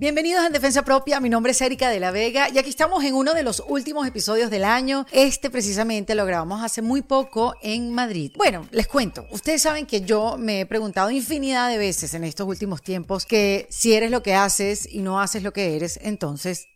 Bienvenidos en Defensa Propia, mi nombre es Erika de la Vega y aquí estamos en uno de los últimos episodios del año. Este precisamente lo grabamos hace muy poco en Madrid. Bueno, les cuento, ustedes saben que yo me he preguntado infinidad de veces en estos últimos tiempos que si eres lo que haces y no haces lo que eres, entonces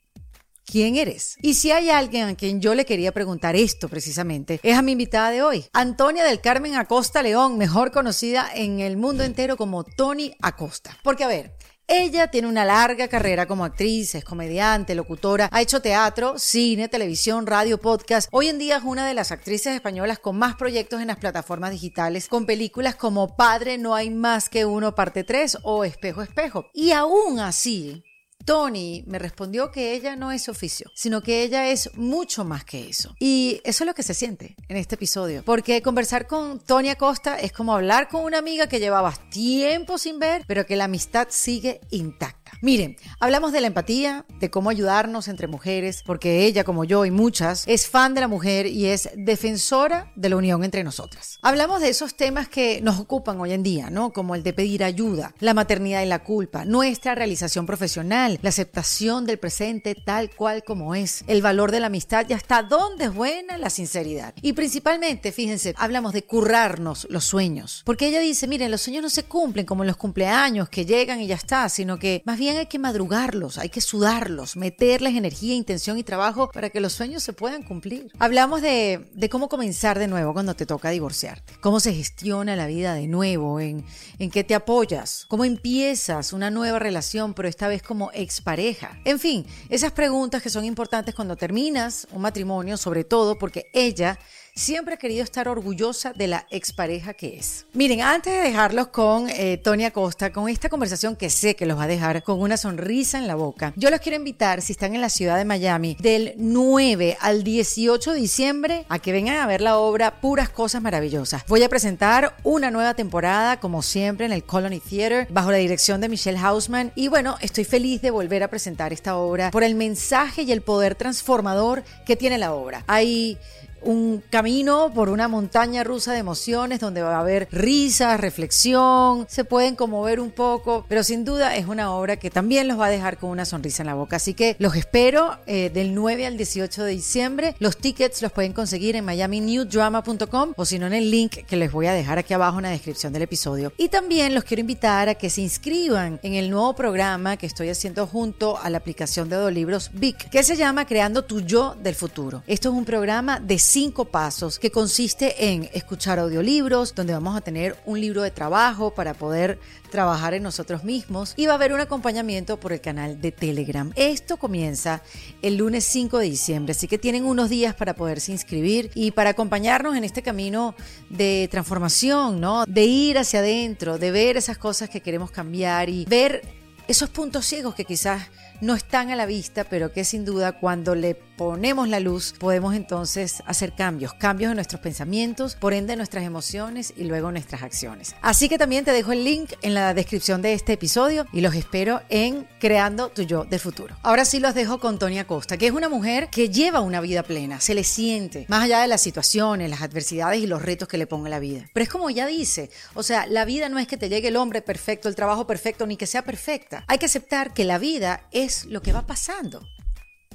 ¿Quién eres? Y si hay alguien a quien yo le quería preguntar esto precisamente, es a mi invitada de hoy, Antonia del Carmen Acosta León, mejor conocida en el mundo entero como Tony Acosta. Porque a ver, ella tiene una larga carrera como actriz, es comediante, locutora, ha hecho teatro, cine, televisión, radio, podcast. Hoy en día es una de las actrices españolas con más proyectos en las plataformas digitales, con películas como Padre No hay más que uno, parte 3 o Espejo, Espejo. Y aún así, Tony me respondió que ella no es oficio, sino que ella es mucho más que eso. Y eso es lo que se siente en este episodio, porque conversar con Tony Acosta es como hablar con una amiga que llevabas tiempo sin ver, pero que la amistad sigue intacta. Miren, hablamos de la empatía, de cómo ayudarnos entre mujeres, porque ella, como yo y muchas, es fan de la mujer y es defensora de la unión entre nosotras. Hablamos de esos temas que nos ocupan hoy en día, ¿no? Como el de pedir ayuda, la maternidad y la culpa, nuestra realización profesional, la aceptación del presente tal cual como es, el valor de la amistad y hasta dónde es buena la sinceridad. Y principalmente, fíjense, hablamos de currarnos los sueños, porque ella dice, miren, los sueños no se cumplen como los cumpleaños que llegan y ya está, sino que más bien hay que madrugarlos, hay que sudarlos, meterles energía, intención y trabajo para que los sueños se puedan cumplir. Hablamos de, cómo comenzar de nuevo cuando te toca divorciarte, cómo se gestiona la vida de nuevo, en, en qué te apoyas, cómo empiezas una nueva relación, pero esta vez como expareja. En fin, esas preguntas que son importantes cuando terminas un matrimonio, sobre todo porque ella siempre ha querido estar orgullosa de la expareja que es. Miren, antes de dejarlos con eh, Tony Acosta, con esta conversación que sé que los va a dejar con una sonrisa en la boca, yo los quiero invitar, si están en la ciudad de Miami, del 9 al 18 de diciembre, a que vengan a ver la obra Puras Cosas Maravillosas. Voy a presentar una nueva temporada, como siempre, en el Colony Theater, bajo la dirección de Michelle Hausman. Y bueno, estoy feliz de volver a presentar esta obra por el mensaje y el poder transformador que tiene la obra. Hay un camino por una montaña rusa de emociones donde va a haber risas, reflexión, se pueden conmover un poco, pero sin duda es una obra que también los va a dejar con una sonrisa en la boca. Así que los espero eh, del 9 al 18 de diciembre. Los tickets los pueden conseguir en miaminewdrama.com o si no en el link que les voy a dejar aquí abajo en la descripción del episodio. Y también los quiero invitar a que se inscriban en el nuevo programa que estoy haciendo junto a la aplicación de Audiolibros Vic, que se llama Creando tu yo del futuro. Esto es un programa de cinco pasos que consiste en escuchar audiolibros, donde vamos a tener un libro de trabajo para poder trabajar en nosotros mismos y va a haber un acompañamiento por el canal de Telegram. Esto comienza el lunes 5 de diciembre, así que tienen unos días para poderse inscribir y para acompañarnos en este camino de transformación, ¿no? De ir hacia adentro, de ver esas cosas que queremos cambiar y ver esos puntos ciegos que quizás no están a la vista, pero que sin duda cuando le ponemos la luz podemos entonces hacer cambios, cambios en nuestros pensamientos, por ende nuestras emociones y luego nuestras acciones. Así que también te dejo el link en la descripción de este episodio y los espero en Creando tu yo del futuro. Ahora sí los dejo con Tonia Costa, que es una mujer que lleva una vida plena, se le siente, más allá de las situaciones, las adversidades y los retos que le ponga la vida. Pero es como ella dice, o sea, la vida no es que te llegue el hombre perfecto, el trabajo perfecto, ni que sea perfecta. Hay que aceptar que la vida es es lo que va pasando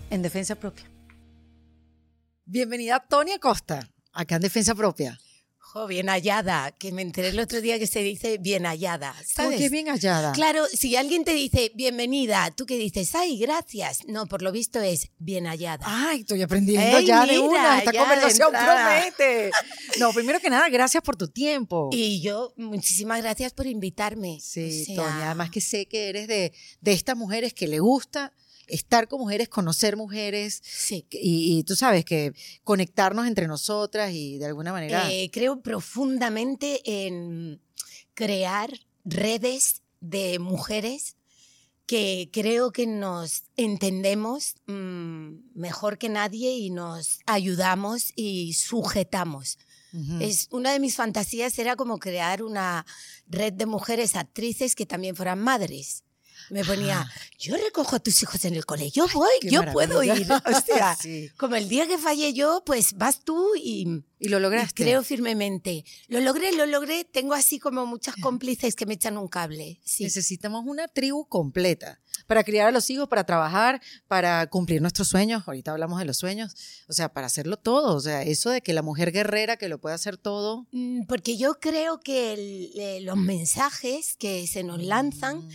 en defensa propia. Bienvenida Tonia Costa, acá en Defensa Propia. Jo, bien hallada, que me enteré el otro día que se dice bien hallada. ¿Sabes? ¿Por qué bien hallada? Claro, si alguien te dice bienvenida, tú que dices, ay, gracias. No, por lo visto es bien hallada. Ay, estoy aprendiendo ya de una. Esta conversación promete. No, primero que nada, gracias por tu tiempo. Y yo, muchísimas gracias por invitarme. Sí, Tonia, además que sé que eres de, de estas mujeres que le gusta estar con mujeres, conocer mujeres. Sí. Y, tú sabes que conectarnos entre nosotras y de alguna manera. Eh, creo profundamente en crear redes de mujeres que creo que nos entendemos mm, mejor que nadie y nos ayudamos y sujetamos. Es una de mis fantasías era como crear una red de mujeres actrices que también fueran madres Me ponía, Ah. yo recojo a tus hijos en el cole, yo voy, yo puedo ir. O sea, Sí. como el día que fallé yo, pues vas tú y, Y lo y lograste. creo firmemente. Lo logré, lo logré. Tengo así como muchas cómplices que me echan un cable. Sí. Necesitamos una tribu completa para criar a los hijos, para trabajar, para cumplir nuestros sueños. Ahorita hablamos de los sueños. O sea, para hacerlo todo. O sea, eso de que la mujer guerrera que lo puede hacer todo. Mm, Porque yo creo que el- eh, los mensajes que se nos lanzan Mm,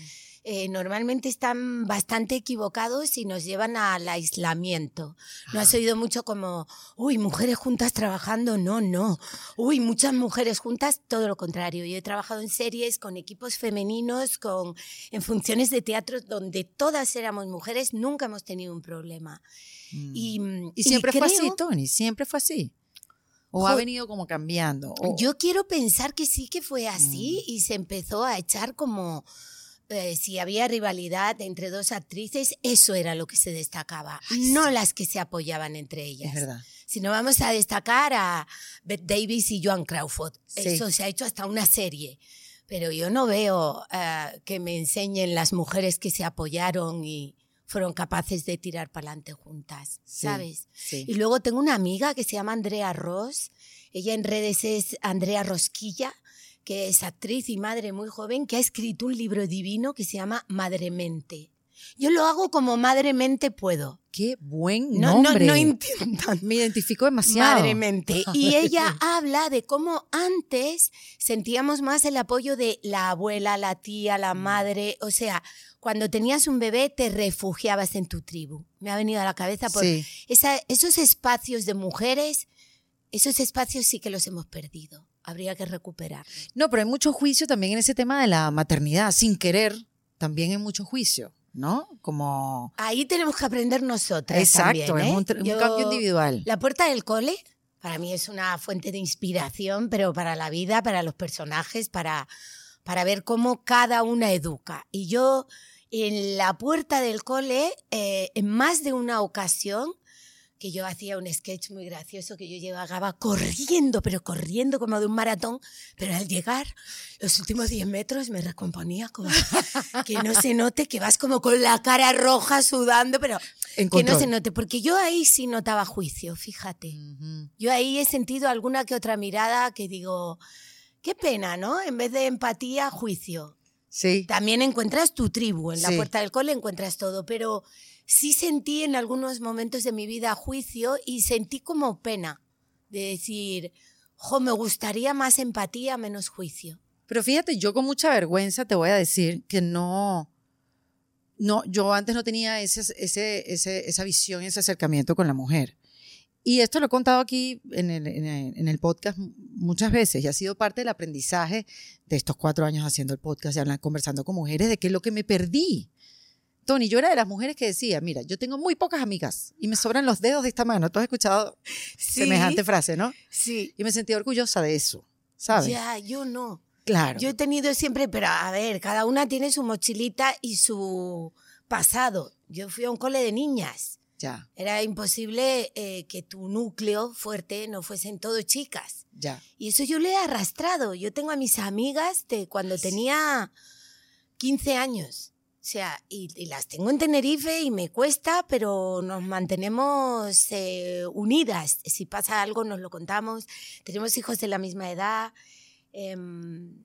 eh, normalmente están bastante equivocados y nos llevan al aislamiento. ¿No has Ah. oído mucho como, uy, mujeres juntas trabajando? No, no. Uy, muchas mujeres juntas, todo lo contrario. Yo he trabajado en series con equipos femeninos, con, en funciones de teatro donde todas éramos mujeres, nunca hemos tenido un problema. mm. Y, mm, Y siempre fue así, Tony, siempre fue así. O ha venido como cambiando. o- Yo quiero pensar que sí que fue así Mm. y se empezó a echar como eh, si había rivalidad entre dos actrices, eso era lo que se destacaba, Ay, no sí. las que se apoyaban entre ellas. es verdad. Si no vamos a destacar a Bette Davis y Joan Crawford, Sí. eso se ha hecho hasta una serie. Pero yo no veo eh, que me enseñen las mujeres que se apoyaron y fueron capaces de tirar para adelante juntas, Sí, ¿sabes? Sí. Y luego tengo una amiga que se llama Andrea Ross. Ella en redes es Andrea Rosquilla, que es actriz y madre muy joven, que ha escrito un libro divino que se llama Madremente. Yo lo hago como madremente puedo. Qué buen No, no, nombre. no entiendan. Me identifico demasiado. Madremente. Y ella habla de cómo antes sentíamos más el apoyo de la abuela, la tía, la madre. O sea, cuando tenías un bebé te refugiabas en tu tribu. Me ha venido a la cabeza por Sí. esa- esos espacios de mujeres, esos espacios sí que los hemos perdido. Habría que recuperar. No, pero hay mucho juicio también en ese tema de la maternidad. Sin querer, también hay mucho juicio, ¿no? Como... Ahí tenemos que aprender nosotras. Exacto, también, es ¿eh? un, tr- un Yo- cambio individual. La puerta del cole para mí es una fuente de inspiración, pero para la vida, para los personajes, para, para ver cómo cada una educa. Y yo en la puerta del cole, eh, en más de una ocasión, que yo hacía un sketch muy gracioso, que yo llegaba corriendo, pero corriendo como de un maratón, pero al llegar los últimos 10 metros me recomponía como que no se note que vas como con la cara roja sudando, pero En que no se note, porque yo ahí sí notaba juicio, fíjate. Yo ahí he sentido alguna que otra mirada que digo, qué pena, ¿no? En vez de empatía, juicio. Sí. También encuentras tu tribu, en la Sí. puerta del cole encuentras todo, pero sí sentí en algunos momentos de mi vida juicio y sentí como pena de decir, jo, me gustaría más empatía, menos juicio. Pero fíjate, yo con mucha vergüenza te voy a decir que no, no, yo antes no tenía ese, ese, ese- esa visión, ese acercamiento con la mujer. Y esto lo he contado aquí en el, en el- en el podcast muchas veces y ha sido parte del aprendizaje de estos cuatro años haciendo el podcast y conversando con mujeres de qué es lo que me perdí. Tony, yo era de las mujeres que decía, mira, yo tengo muy pocas amigas y me sobran los dedos de esta mano. Tú has escuchado semejante frase, ¿no? Sí. Y me sentía orgullosa de eso, ¿sabes? Ya, yo no. Claro. Yo he tenido siempre, pero a ver, cada una tiene su mochilita y su pasado. Yo fui a un cole de niñas. Ya, Era imposible eh, que tu núcleo fuerte no fuesen todo chicas. ya. Y eso yo le he arrastrado. Yo tengo a mis amigas de cuando tenía 15 años. O sea, y, y las tengo en Tenerife y me cuesta, pero nos mantenemos eh, unidas. Si pasa algo, nos lo contamos. Tenemos hijos de la misma edad. Em,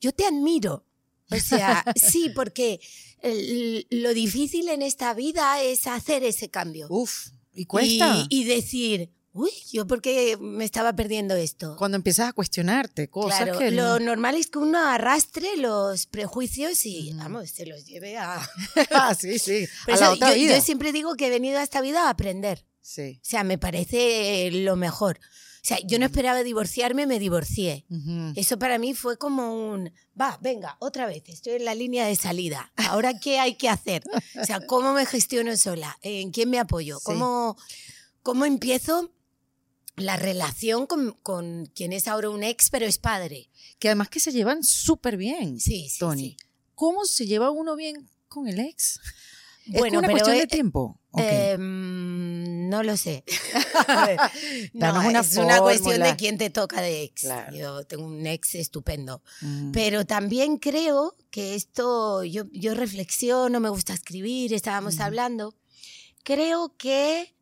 yo te admiro. O sea, sí, porque el- lo difícil en esta vida es hacer ese cambio. Uf, y cuesta. Y, y decir, uy, yo por qué me estaba perdiendo esto. Cuando empiezas a cuestionarte cosas Claro, que lo no- normal es que uno arrastre los prejuicios y, Ujú. vamos, se los lleve a... Ah, sí, sí. A eso la otra yo, vida. yo siempre digo que he venido a esta vida a aprender. Sí. O sea, me parece lo mejor. O sea, yo no esperaba divorciarme, me divorcié. Ujú. Eso para mí fue como un, va, venga, otra vez, estoy en la línea de salida. Ahora, ¿qué hay que hacer? O sea, ¿cómo me gestiono sola? ¿En quién me apoyo? ¿Cómo, ¿Cómo empiezo la relación con, con quien es ahora un ex, pero es padre? Que además que se llevan súper bien, Sí, sí, Tony. sí. ¿Cómo se lleva uno bien con el ex? ¿Es una cuestión de eh, tiempo? Em, no lo sé. Una es una cuestión de quién te toca de ex. Claro. Yo tengo un ex estupendo. Mm. Pero también creo que esto, yo, yo reflexiono, me gusta escribir, estábamos Ujú. hablando. Creo que,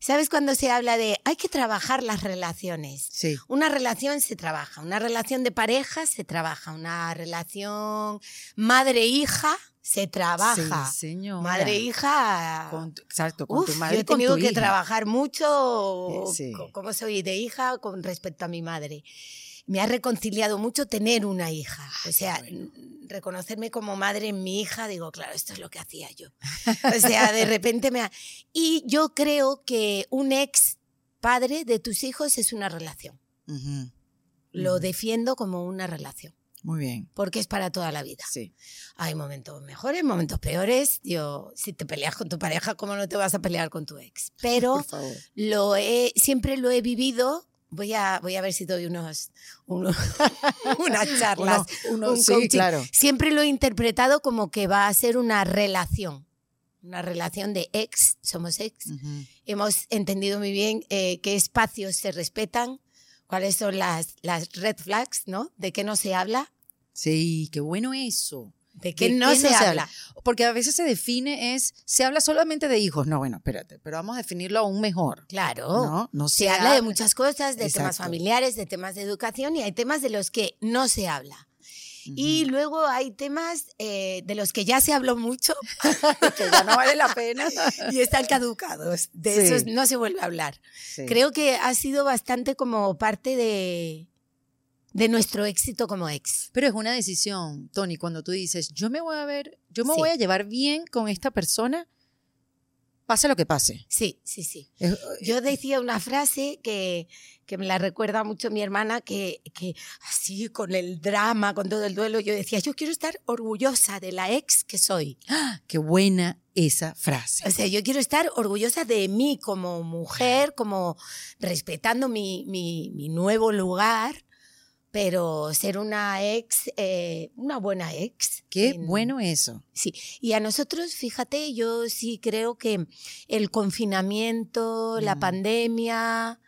¿sabes cuando se habla de hay que trabajar las relaciones? Sí. Una relación se trabaja, una relación de pareja se trabaja, una relación madre-hija se trabaja. Sí, señora. Madre-hija. Con tu- exacto, con Uf, tu madre yo he con tenido tu que hija. trabajar mucho sí. co- cómo soy de hija con respecto a mi madre. Me ha reconciliado mucho tener una hija. O sea, bueno. reconocerme como madre en mi hija, digo, claro, esto es lo que hacía yo. O sea, de repente me ha... Y yo creo que un ex padre de tus hijos es una relación. Lo defiendo como una relación, Muy bien. porque es para toda la vida. Sí. Hay momentos mejores, momentos peores. Yo, si te peleas con tu pareja, ¿cómo no te vas a pelear con tu ex? Pero lo he, siempre lo he vivido. Voy a, voy a ver si doy unos, unos- unas charlas. Uno- uno- un sí, claro. Siempre lo he interpretado como que va a ser una relación. Una relación de ex, somos ex. Hemos entendido muy bien eh, qué espacios se respetan, cuáles son las, las red flags, ¿no? De qué no se habla, Sí, qué bueno eso. de qué ¿De no se habla. Porque a veces se define es, se habla solamente de hijos. No, bueno, espérate, pero vamos a definirlo aún mejor. Claro. No, no Se habla de muchas cosas, de temas Exacto. familiares, de temas de educación y hay temas de los que no se habla. Y luego hay temas eh, de los que ya se habló mucho que ya no vale la pena. y están caducados. De Sí. esos no se vuelve a hablar. Sí. Creo que ha sido bastante como parte de, de nuestro éxito como ex. Pero es una decisión, Tony, cuando tú dices, yo me voy a ver, yo me Sí. voy a llevar bien con esta persona, pase lo que pase. Sí, sí, sí. Es- Yo decía una frase que, que me la recuerda mucho mi hermana, que, que así con el drama, con todo el duelo, yo decía, yo quiero estar orgullosa de la ex que soy. qué buena esa frase. O sea, yo quiero estar orgullosa de mí como mujer, como respetando mi, mi, mi nuevo lugar, pero ser una ex, eh, una buena ex. Qué en- bueno eso. Sí, y a nosotros, fíjate, yo sí creo que el confinamiento, la Mm. pandemia,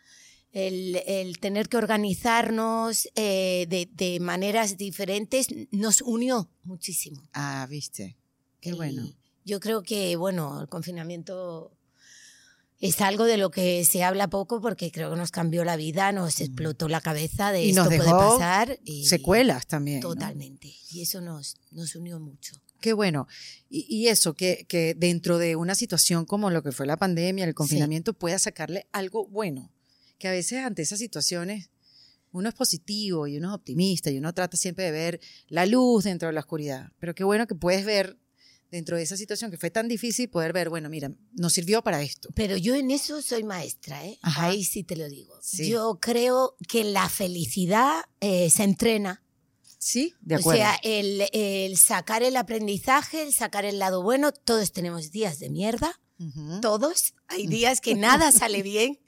el, el tener que organizarnos eh, de, de maneras diferentes nos unió muchísimo. Ah, viste. Qué Y bueno. Yo creo que, bueno, el confinamiento es algo de lo que se habla poco porque creo que nos cambió la vida, nos explotó la cabeza de Mm. Y esto nos puede dejó pasar. Y Secuelas también. ¿no? Totalmente. Y eso nos, nos unió mucho. Qué bueno. Y, y eso, que, que dentro de una situación como lo que fue la pandemia, el confinamiento, pueda sacarle algo bueno. Que a veces ante esas situaciones uno es positivo y uno es optimista y uno trata siempre de ver la luz dentro de la oscuridad. Pero qué bueno que puedes ver dentro de esa situación que fue tan difícil, poder ver, bueno, mira, nos sirvió para esto. Pero yo en eso soy maestra, ¿eh? Ajá. Ahí sí te lo digo. Sí. Yo creo que la felicidad eh, se entrena. Sí, de O acuerdo. sea, el, el sacar el aprendizaje, el sacar el lado bueno, todos tenemos días de mierda, Ujú. todos. Hay días que nada sale bien.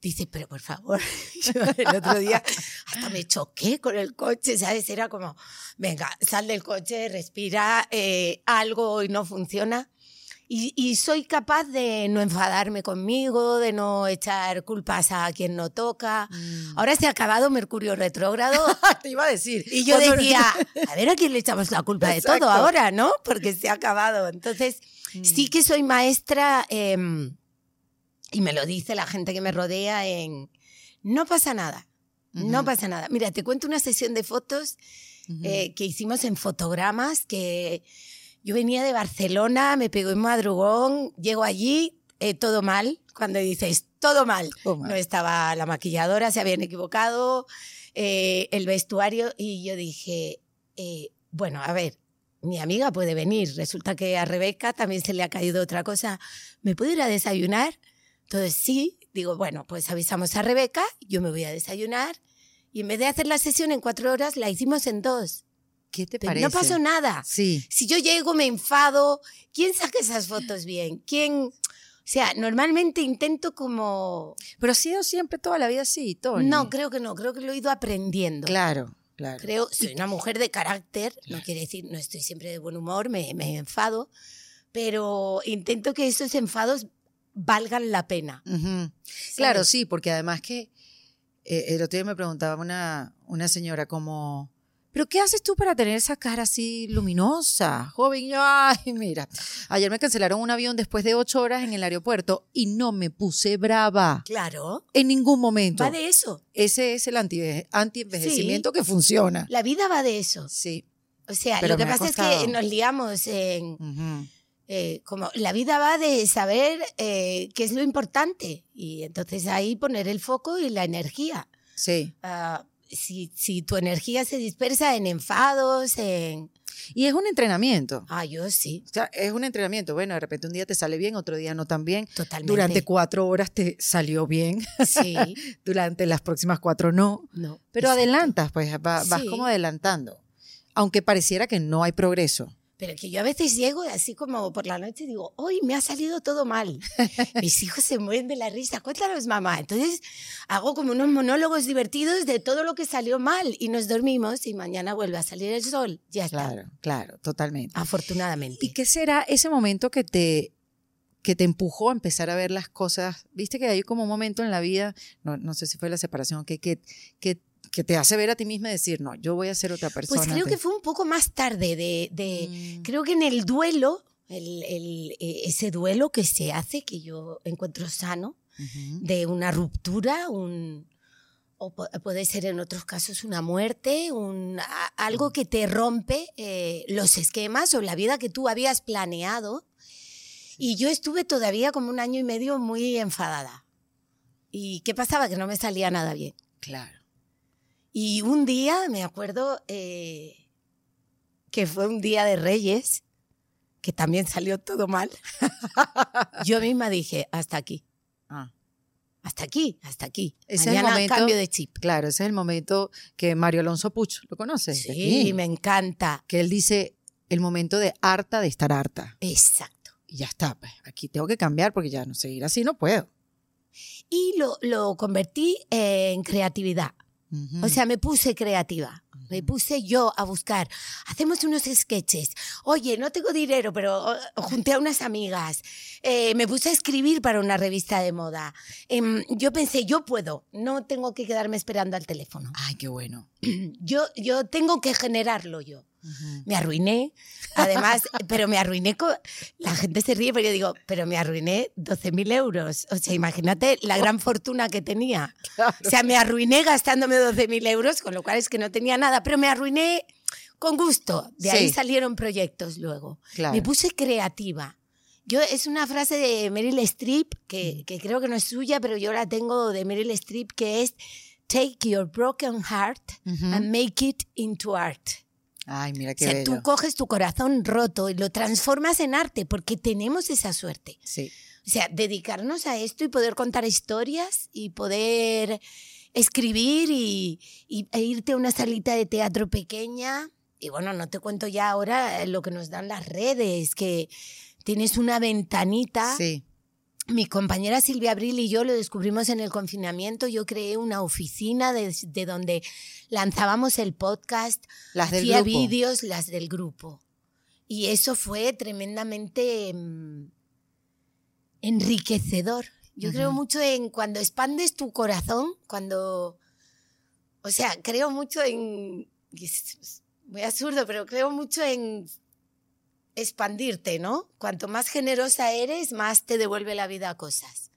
Dice, pero por favor, yo el otro día hasta me choqué con el coche, ¿sabes? Era como, venga, sal del coche, respira, eh, algo hoy no funciona. Y, y soy capaz de no enfadarme conmigo, de no echar culpas a quien no toca. Mm. Ahora se ha acabado Mercurio retrógrado Te iba a decir. y yo cuando- decía, a ver a quién le echamos la culpa de Exacto. todo ahora, ¿no? Porque se ha acabado. Entonces, Mm. sí que soy maestra em, y me lo dice la gente que me rodea en, no pasa nada, no pasa nada. Mira, te cuento una sesión de fotos eh, que hicimos en fotogramas, que yo venía de Barcelona, me pegó en madrugón, llego allí, eh, todo mal, cuando dices, todo mal. Mal. No estaba la maquilladora, se habían equivocado, eh, el vestuario, y yo dije, bueno, a ver, mi amiga puede venir, resulta que a Rebeca también se le ha caído otra cosa, ¿me puedo ir a desayunar? Entonces sí, digo, bueno, pues avisamos a Rebeca, yo me voy a desayunar, y en vez de hacer la sesión en cuatro horas, la hicimos en dos. ¿Qué te Pero parece? no pasó nada. Sí. Si yo llego, me enfado, ¿quién saca esas fotos bien? ¿Quién? O sea, normalmente intento como... Pero ha sido siempre toda la vida así, Tony. No, creo que no, creo que lo he ido aprendiendo. Claro, claro. Creo, soy una mujer de carácter, no quiere decir, no estoy siempre de buen humor, me, me enfado, pero intento que esos enfados valgan la pena. Claro, sí, porque además que eh, el otro día me preguntaba una, una señora como, ¿pero qué haces tú para tener esa cara así luminosa, joven? Y yo, ay, mira, ayer me cancelaron un avión después de ocho horas en el aeropuerto y no me puse brava Claro, en ningún momento. va de eso. Ese es el anti- anti-envejecimiento que funciona. La vida va de eso. Sí. O sea, Pero lo que pasa es que nos liamos en... eh, como la vida va de saber eh, qué es lo importante y entonces ahí poner el foco y la energía. Sí. Ah, si, si tu energía se dispersa en enfados, en... Y es un entrenamiento. Ah, yo sí, O sea, es un entrenamiento. Bueno, de repente un día te sale bien, otro día no tan bien. totalmente. Durante cuatro horas te salió bien, Sí, durante las próximas cuatro no. no. Pero exacto. adelantas, pues va- vas Sí. como adelantando. Aunque pareciera que no hay progreso. Pero que yo a veces llego así como por la noche y digo, hoy me ha salido todo mal. Mis hijos se mueren de la risa. Cuéntanos, mamá. Entonces hago como unos monólogos divertidos de todo lo que salió mal y nos dormimos y mañana vuelve a salir el sol. Ya está. Claro, claro, totalmente. Afortunadamente. ¿Y qué será ese momento que te, que te empujó a empezar a ver las cosas? Viste que hay como un momento en la vida, no, no sé si fue la separación, que, que, que, que te hace ver a ti misma y decir, no, yo voy a ser otra persona. Pues creo que fue un poco más tarde de... de- Mm, Creo que en el duelo, el- el- eh, ese duelo que se hace, que yo encuentro sano, de una ruptura, un, o pu- puede ser en otros casos una muerte, un, algo que te rompe eh, los esquemas o la vida que tú habías planeado. Y yo estuve todavía como un año y medio muy enfadada. ¿Y qué pasaba? Que no me salía nada bien. Claro. Y un día, me acuerdo eh, que fue un día de Reyes, que también salió todo mal. Yo misma dije, hasta aquí, Ah, hasta aquí, hasta aquí. Es el Mañana momento- cambio de chip. claro, ese es el momento que Mario Alonso Puch, ¿lo conoces? Sí, aquí. me encanta. Que él dice, el momento de harta de estar harta. Exacto. Y ya está, pues aquí tengo que cambiar porque ya no seguir así no puedo. Y lo, lo convertí en creatividad. O sea, me puse creativa. Me puse yo a buscar. Hacemos unos sketches. Oye, no tengo dinero, pero junté a unas amigas. Eh, me puse a escribir para una revista de moda. Em, yo pensé, yo puedo. No tengo que quedarme esperando al teléfono. Ay, qué bueno. Yo, yo tengo que generarlo yo. Me arruiné. Además, pero me arruiné con... La gente se ríe, pero yo digo, pero me arruiné 12.000 euros. O sea, imagínate la gran fortuna que tenía. O sea, me arruiné gastándome 12.000 euros, con lo cual es que no tenía nada, pero me arruiné con gusto. De ahí Sí. salieron proyectos luego. Claro. Me puse creativa. Yo, es una frase de Meryl Streep, que, que creo que no es suya, pero yo la tengo de Meryl Streep, que es Take your broken heart Ujú. and make it into art. Ay, mira O qué sea, bello. tú coges tu corazón roto y lo transformas en arte, porque tenemos esa suerte. Sí. O sea, dedicarnos a esto y poder contar historias y poder escribir y, y- e irte a una salita de teatro pequeña. Y bueno, no te cuento ya ahora lo que nos dan las redes, que tienes una ventanita. Sí. Mi compañera Silvia Abril y yo lo descubrimos en el confinamiento. Yo creé una oficina de, de donde lanzábamos el podcast, Las del hacía vídeos, las del grupo. Y eso fue tremendamente mm, enriquecedor. Yo creo mucho en cuando expandes tu corazón, cuando... O sea, creo mucho en... es muy absurdo, pero creo mucho en expandirte, ¿no? Cuanto más generosa eres, más te devuelve la vida cosas.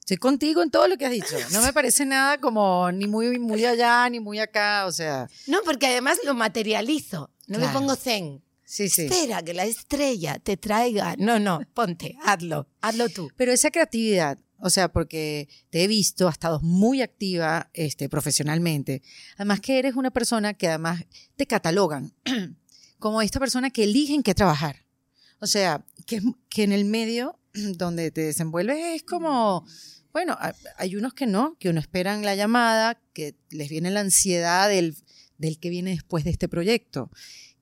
Estoy contigo en todo lo que has dicho. No me parece nada como ni muy, muy allá ni muy acá. O sea, No, porque además lo materializo. No me pongo zen. sí, sí. Espera que la estrella te traiga. No, no, ponte, hazlo, hazlo tú. Pero esa creatividad, o sea, porque te he visto, has estado muy activa este, profesionalmente. Además que eres una persona que además te catalogan como esta persona que eligen que trabajar. O sea, que, que en el medio donde te desenvuelves es como, bueno, ha- hay unos que no, que uno esperan la llamada, que les viene la ansiedad del, del que viene después de este proyecto.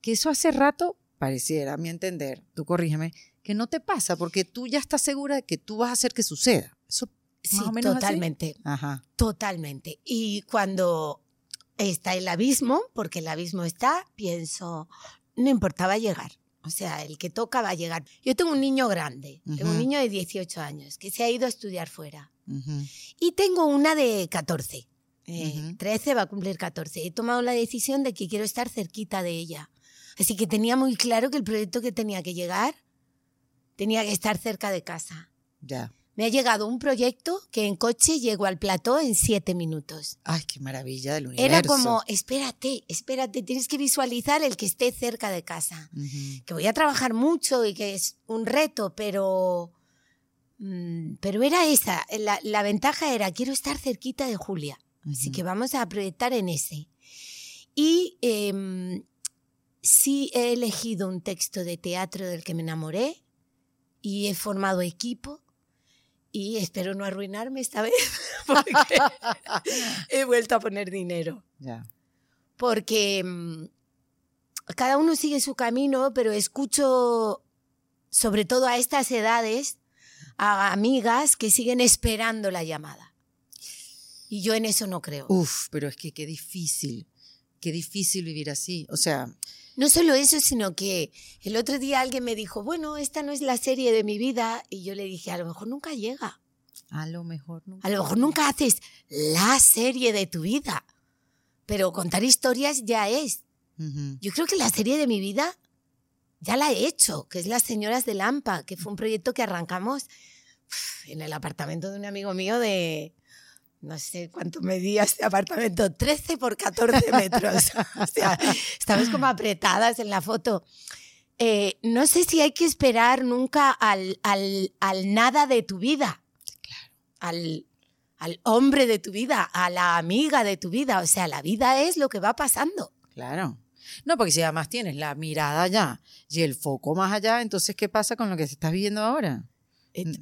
Que eso hace rato, pareciera, a mi entender, tú corrígeme, que no te pasa porque tú ya estás segura de que tú vas a hacer que suceda. Eso Sí, más o menos así? totalmente, Ajá. totalmente. Y cuando está el abismo, porque el abismo está, pienso, no importaba llegar. O sea, el que toca va a llegar. Yo tengo un niño grande, tengo un niño de 18 años que se ha ido a estudiar fuera. Y tengo una de 14. eh, Ujú. 13 va a cumplir 14. He tomado la decisión de que quiero estar cerquita de ella. Así que tenía muy claro que el proyecto que tenía que llegar tenía que estar cerca de casa. Ya. Me ha llegado un proyecto que en coche llego al plató en 7 minutos. Ay, qué maravilla del universo. Era como, espérate, espérate, tienes que visualizar el que esté cerca de casa. Que voy a trabajar mucho y que es un reto, pero... mm, Pero era esa, la, la ventaja era, quiero estar cerquita de Julia. Así Ujú. que vamos a proyectar en ese. Y em, sí he elegido un texto de teatro del que me enamoré y he formado equipo y espero no arruinarme esta vez porque he vuelto a poner dinero. Ya. Porque mm, cada uno sigue su camino, pero escucho sobre todo a estas edades a amigas que siguen esperando la llamada. Y yo en eso no creo. Uf, pero es que qué difícil. Qué difícil vivir así. O sea, No solo eso, sino que el otro día alguien me dijo, bueno, esta no es la serie de mi vida. Y yo le dije, a lo mejor nunca llega. a lo mejor no. A lo mejor nunca haces la serie de tu vida. Pero contar historias ya es. Yo creo que la serie de mi vida ya la he hecho, que es Las Señoras de Lampa, que fue un proyecto que arrancamos en el apartamento de un amigo mío de, no sé cuánto medía este apartamento, 13 por 14 metros. o sea, estabas como apretadas en la foto. Eh, no sé si hay que esperar nunca al, al, al nada de tu vida, al, al hombre de tu vida, a la amiga de tu vida. O sea, la vida es lo que va pasando. Claro. No, porque si además tienes la mirada allá y el foco más allá, entonces, ¿qué pasa con lo que estás viviendo ahora?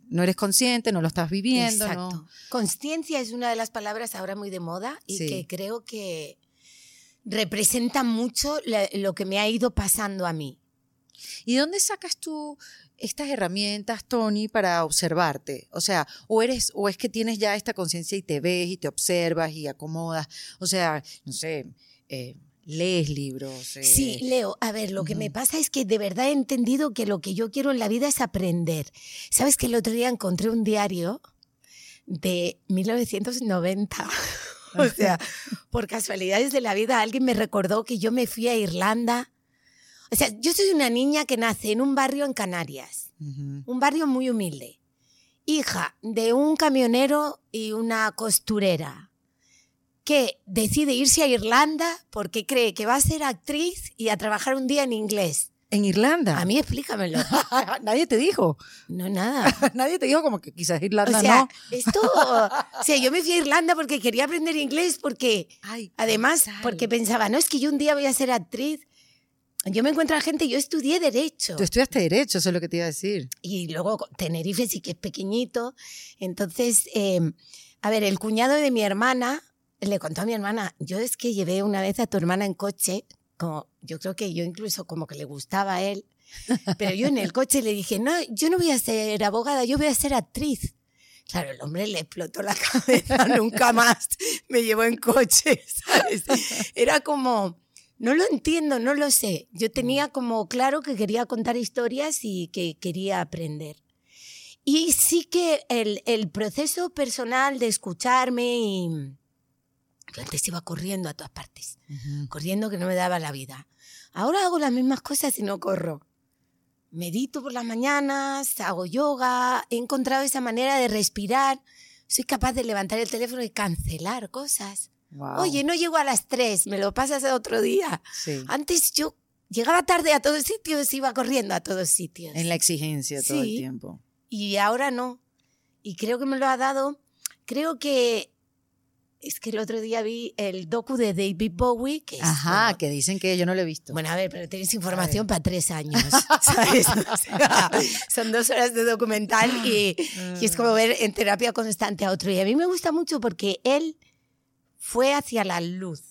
No eres consciente, no lo estás viviendo, Exacto. ¿no? Consciencia es una de las palabras ahora muy de moda y Sí. que creo que representa mucho lo que me ha ido pasando a mí. ¿Y de dónde sacas tú estas herramientas, Tony, para observarte? O sea, o eres, o es que tienes ya esta conciencia y te ves y te observas y acomodas. O sea, no sé, eh, lees libros. eh, Sí, Leo, a ver, lo que me pasa es que de verdad he entendido que lo que yo quiero en la vida es aprender. ¿Sabes que el otro día encontré un diario de 1990? o sea, por casualidades de la vida alguien me recordó que yo me fui a Irlanda. O sea, yo soy una niña que nace en un barrio en Canarias. un barrio muy humilde. Hija de un camionero y una costurera que decide irse a Irlanda porque cree que va a ser actriz y a trabajar un día en inglés. En Irlanda. A mí explícamelo. Nadie te dijo. No, nada. Nadie te dijo como que quizás O Irlanda sea, no. esto, o sea, yo me fui a Irlanda porque quería aprender inglés porque Ay, además porque pensaba, no es que yo un día voy a ser actriz. Yo me encuentro a gente, yo estudié derecho. Tú estudiaste Derecho, eso es lo que te iba a decir. y luego Tenerife sí que es pequeñito. Entonces, eh, a ver, el cuñado de mi hermana le contó a mi hermana, yo es que llevé una vez a tu hermana en coche, como yo creo que yo incluso como que le gustaba a él, pero yo en el coche le dije, no, yo no voy a ser abogada, yo voy a ser actriz. Claro, el hombre le explotó la cabeza, nunca más me llevó en coche, ¿sabes? Era como, no lo entiendo, no lo sé. Yo tenía como claro que quería contar historias y que quería aprender. Y sí que el, el proceso personal de escucharme y... Yo antes iba corriendo a todas partes, Ujú. corriendo que no me daba la vida. Ahora hago las mismas cosas y no corro. Medito por las mañanas, hago yoga, he encontrado esa manera de respirar. Soy capaz de levantar el teléfono y cancelar cosas. Guau. Oye, no llego a las 3, me lo pasas a otro día. Sí. Antes yo llegaba tarde a todos sitios, iba corriendo a todos sitios. En la exigencia todo el Sí. tiempo. Y ahora no. Y creo que me lo ha dado. Creo que. Es que el otro día vi el docu de David Bowie, que es. Ajá, bueno, que dicen que yo no lo he visto. bueno, a ver, pero tienes información para tres años, ¿sabes? O sea, son dos horas de documental y, y es como ver en terapia constante a otro. Y a mí me gusta mucho porque él fue hacia la luz.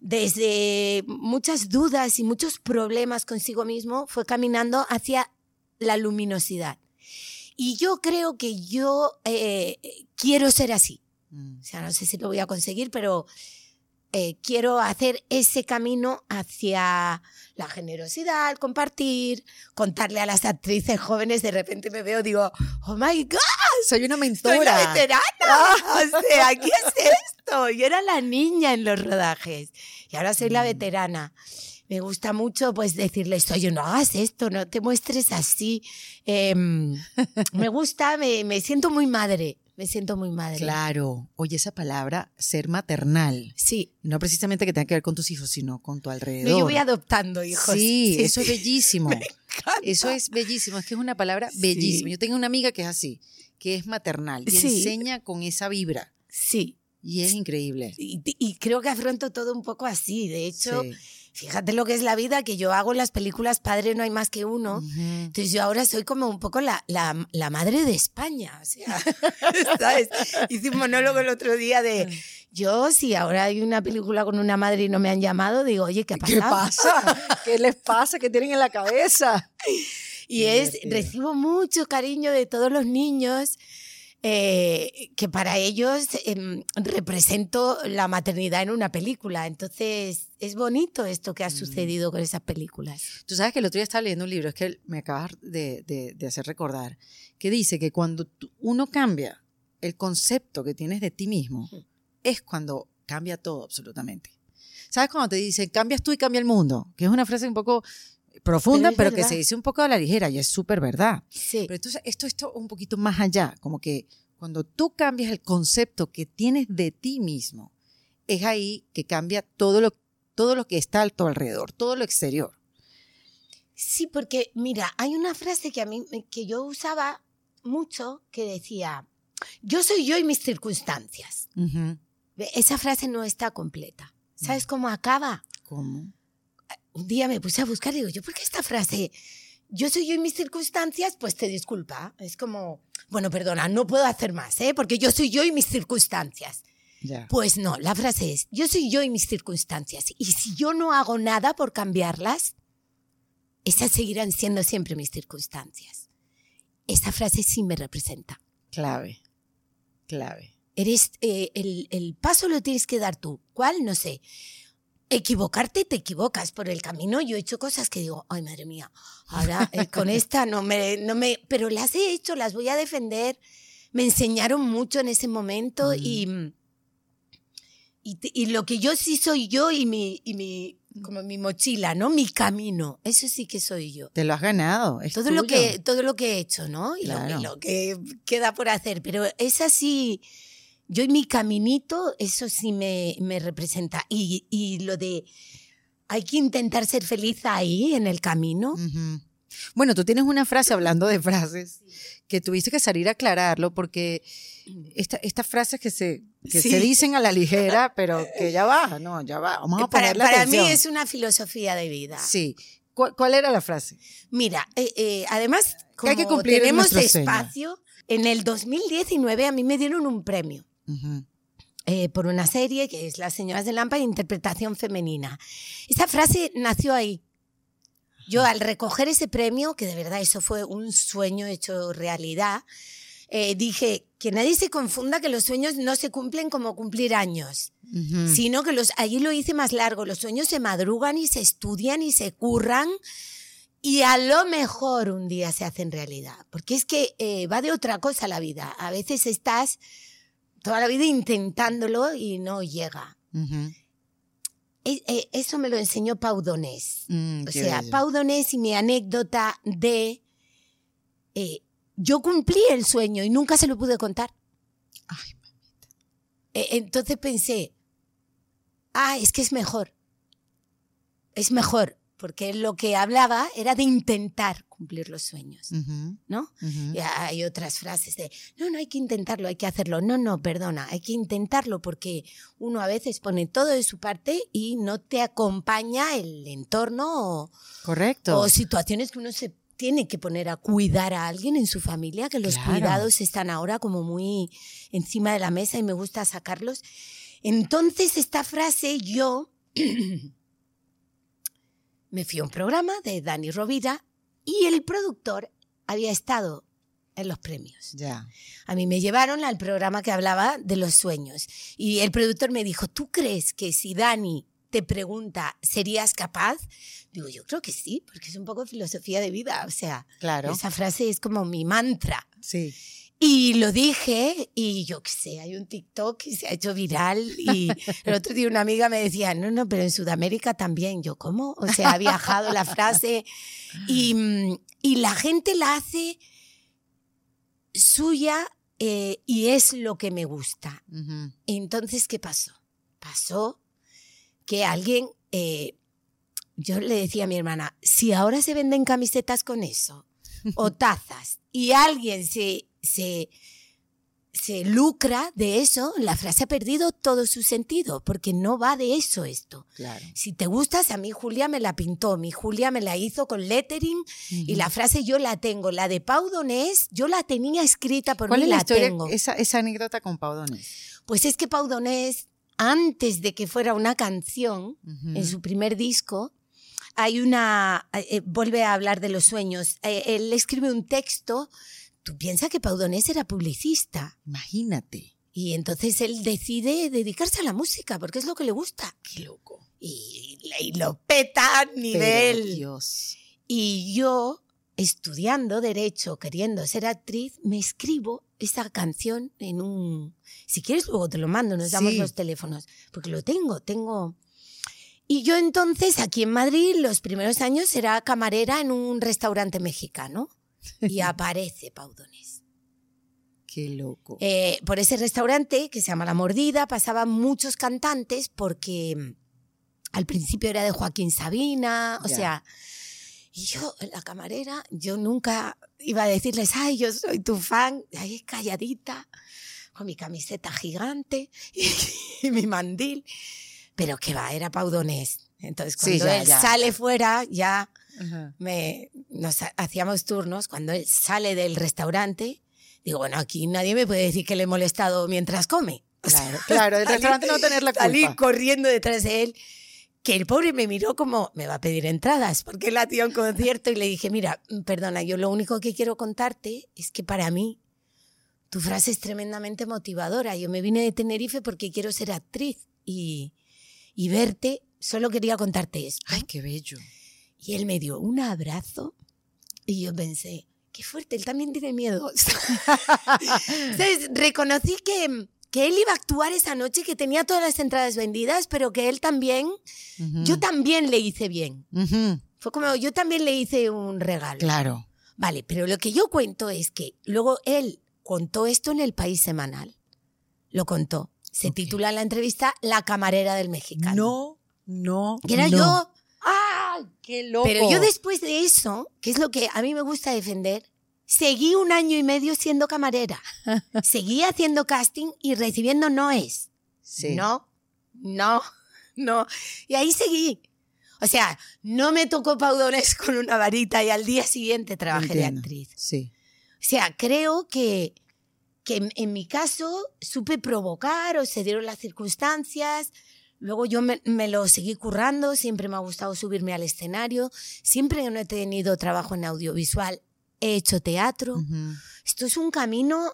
Desde muchas dudas y muchos problemas consigo mismo, fue caminando hacia la luminosidad. Y yo creo que yo eh, quiero ser así. Mm. O sea, no sé si lo voy a conseguir, pero eh, quiero hacer ese camino hacia la generosidad, compartir, contarle a las actrices jóvenes, de repente me veo, digo, oh my God, soy una mentora. Soy la veterana. o sea, ¿qué es esto? Yo era la niña en los rodajes y ahora soy la Mm. veterana. Me gusta mucho pues decirles, oye, no hagas esto, no te muestres así. Em, me gusta, me, me siento muy madre, me siento muy madre. Claro, oye esa palabra, ser maternal. Sí, No precisamente que tenga que ver con tus hijos, sino con tu alrededor. no, yo voy adoptando hijos. Sí, eso es bellísimo. Me encanta. Eso es bellísimo, es que es una palabra Sí. bellísima. Yo tengo una amiga que es así, que es maternal y Sí. enseña con esa vibra Sí, y es increíble. y, y creo que afronto todo un poco así. De hecho, Sí. Fíjate lo que es la vida, que yo hago en las películas Padre no hay más que uno. Ujú. Entonces yo ahora soy como un poco la, la, la madre de España. O sea, ¿sabes? Hice un monólogo el otro día de, yo si ahora hay una película con una madre y no me han llamado, digo, oye, ¿qué ha ¿Qué pasa? ¿Qué les pasa? ¿Qué tienen en la cabeza? Y Qué es, divertido. recibo mucho cariño de todos los niños. Eh, que para ellos em, represento la maternidad en una película. Entonces, es bonito esto que ha Mm. sucedido con esas películas. Tú sabes que el otro día estaba leyendo un libro, es que me acabas de, de- de hacer recordar, que dice que cuando uno cambia el concepto que tienes de ti mismo, es cuando cambia todo absolutamente. ¿Sabes cuando te dicen, cambias tú y cambia el mundo? Que es una frase un poco profunda, Pero que se dice un poco a la ligera y es súper verdad. Sí. Pero entonces esto esto un poquito más allá, como que cuando tú cambias el concepto que tienes de ti mismo, es ahí que cambia todo lo, todo lo que está a tu alrededor, todo lo exterior. Sí, porque mira, hay una frase que a mí que yo usaba mucho que decía, yo soy yo y mis circunstancias. Ve, Esa frase no está completa. ¿Sabes cómo acaba? ¿Cómo? Un día me puse a buscar y digo, yo, ¿por qué esta frase? Yo soy yo y mis circunstancias, pues te disculpa. Es como, bueno, perdona, no puedo hacer más, ¿eh? Porque yo soy yo y mis circunstancias. Ya. Pues no, la frase es, yo soy yo y mis circunstancias. Y si yo no hago nada por cambiarlas, esas seguirán siendo siempre mis circunstancias. Esa frase sí me representa. Clave. Clave. Eres, eh, el, el paso lo tienes que dar tú. ¿Cuál? No sé. Equivocarte, te equivocas. Por el camino yo he hecho cosas que digo, ay, madre mía, ahora eh, con esta no me, no me... Pero las he hecho, las voy a defender. Me enseñaron mucho en ese momento Mm. y, y, te- y lo que yo sí soy yo y mi, y mi, como mi mochila, ¿no? Mi camino, eso sí que soy yo. Te lo has ganado. es Todo lo, que, todo lo que he hecho, ¿no? Y lo- Claro. y lo, que queda por hacer. Pero es así, yo y mi caminito, eso sí me, me representa. Y, y lo de, hay que intentar ser feliz ahí, en el camino. Ujú. Bueno, tú tienes una frase hablando de frases que tuviste que salir a aclararlo porque esta- estas frases que se, que Sí. se dicen a la ligera, pero que ya va, no, ya va, vamos a para para mí es una filosofía de vida. Sí. ¿Cuál, cuál era la frase? Mira, eh, eh, además, Que como hay que cumplir tenemos sueño. espacio, en el 2019 a mí me dieron un premio. Ujú. eh, por una serie que es Las Señoras de Lampa, interpretación femenina. Esa frase nació ahí. Yo al recoger ese premio, que de verdad eso fue un sueño hecho realidad, eh, dije que nadie se confunda que los sueños no se cumplen como cumplir años, Ujú. sino que los, allí lo hice más largo. Los sueños se madrugan y se estudian y se curran y a lo mejor un día se hacen realidad. Porque es que eh, va de otra cosa la vida. A veces estás toda la vida intentándolo y no llega. E- e- Eso me lo enseñó Pau Donés. Mm, O sea, bello. Pau Donés y mi anécdota de... eh, yo cumplí el sueño y nunca se lo pude contar. Ay, Eh, Entonces pensé, ah, es que es mejor. Es mejor, porque lo que hablaba era de intentar cumplir los sueños, ujú, ¿no? ujú. Y hay otras frases de, no, no hay que intentarlo, hay que hacerlo. No, no, perdona, hay que intentarlo porque uno a veces pone todo de su parte y no te acompaña el entorno o, Correcto. o situaciones que uno se tiene que poner a cuidar a alguien en su familia, que los Claro. cuidados están ahora como muy encima de la mesa y me gusta sacarlos. Entonces, esta frase yo me fui a un programa de Dani Rovira y el productor había estado en los premios. Ya. A mí me llevaron al programa que hablaba de los sueños. Y el productor me dijo, ¿tú crees que si Dani te pregunta, ¿serías capaz? Digo, yo creo que sí, porque es un poco filosofía de vida. O sea, Claro. esa frase es como mi mantra. Sí. Y lo dije y yo qué sé, hay un TikTok y se ha hecho viral y el otro día una amiga me decía, no, no, pero en Sudamérica también. Yo, ¿cómo? O sea, ha viajado la frase y, mm, y la gente la hace suya eh, y es lo que me gusta. Entonces, ¿qué pasó? Pasó que alguien, eh, yo le decía a mi hermana, si ahora se venden camisetas con eso o tazas y alguien se, se, se lucra de eso, la frase ha perdido todo su sentido, porque no va de eso esto. Claro. Si te gustas, a mí Julia me la pintó, mi Julia me la hizo con lettering y la frase yo la tengo. La de Pau Donés, yo la tenía escrita por ¿Cuál mí, es la, historia, tengo. esa, esa anécdota con Pau Donés? Pues es que Pau Donés, antes de que fuera una canción, en su primer disco, hay una. eh, vuelve a hablar de los sueños. Eh, él escribe un texto. Tú piensas que Pau Donés era publicista. Imagínate. Y entonces él decide dedicarse a la música porque es lo que le gusta. Qué loco. Y, y lo peta a Pero, nivel. Dios. Y yo, estudiando Derecho, queriendo ser actriz, me escribo esa canción en un... Si quieres, luego te lo mando, nos damos los teléfonos. Porque lo tengo, tengo... Y yo entonces, aquí en Madrid, los primeros años era camarera en un restaurante mexicano. Y aparece Pau Donés. Qué loco. Eh, por ese restaurante que se llama La Mordida pasaban muchos cantantes porque mm, al principio era de Joaquín Sabina, o Ya. sea, y yo, la camarera, yo nunca iba a decirles, ay, yo soy tu fan, ahí calladita, con mi camiseta gigante y, mi mandil, pero que va, era Pau Donés. Entonces, Sí, cuando ya, él ya. sale fuera, ya Ajá. me, nos ha- hacíamos turnos, cuando él sale del restaurante, digo, bueno, aquí nadie me puede decir que le he molestado mientras come. Claro, claro, el salí- restaurante no va a tener la Salí culpa. corriendo detrás de él, que el pobre me miró como, me va a pedir entradas, porque él hacía un concierto y le dije, mira, mm, perdona, yo lo único que quiero contarte es que para mí tu frase es tremendamente motivadora. Yo me vine de Tenerife porque quiero ser actriz y, y verte, solo quería contarte esto. Ay, qué bello. Y él me dio un abrazo y yo pensé, qué fuerte, él también tiene miedo. Entonces, reconocí que, que él iba a actuar esa noche, que tenía todas las entradas vendidas, pero que él también, yo también le hice bien. Ujú. Fue como, yo también le hice un regalo. Claro. Vale, pero lo que yo cuento es que luego él contó esto en el País Semanal. Lo contó. Se titula la entrevista La camarera del mexicano. No, no. Y era no. yo. ¡Ay, qué loco! Pero yo después de eso, que es lo que a mí me gusta defender, seguí un año y medio siendo camarera. seguí haciendo casting y recibiendo noes. Sí. No, no, no. Y ahí seguí. O sea, no me tocó paudones con una varita y al día siguiente trabajé de Entiendo. actriz. Sí. O sea, creo que, que en, en mi caso supe provocar o se dieron las circunstancias. Luego yo me, me lo seguí currando, siempre me ha gustado subirme al escenario. Siempre que no he tenido trabajo en audiovisual, he hecho teatro. Esto es un camino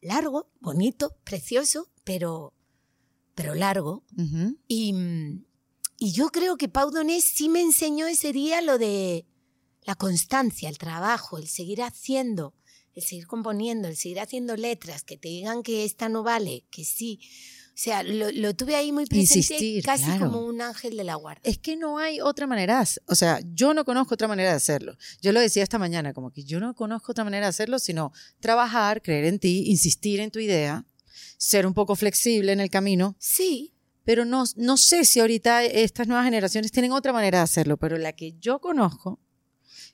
largo, bonito, precioso, pero, pero largo. Y, y yo creo que Pau Donés sí me enseñó ese día lo de la constancia, el trabajo, el seguir haciendo, el seguir componiendo, el seguir haciendo letras, que te digan que esta no vale, que sí. O sea, lo, lo tuve ahí muy presente, Insistir, casi claro. como un ángel de la guarda. Es que no hay otra manera, o sea, yo no conozco otra manera de hacerlo. Yo lo decía esta mañana, como que yo no conozco otra manera de hacerlo, sino trabajar, creer en ti, insistir en tu idea, ser un poco flexible en el camino, Sí, pero no, no sé si ahorita estas nuevas generaciones tienen otra manera de hacerlo, pero la que yo conozco,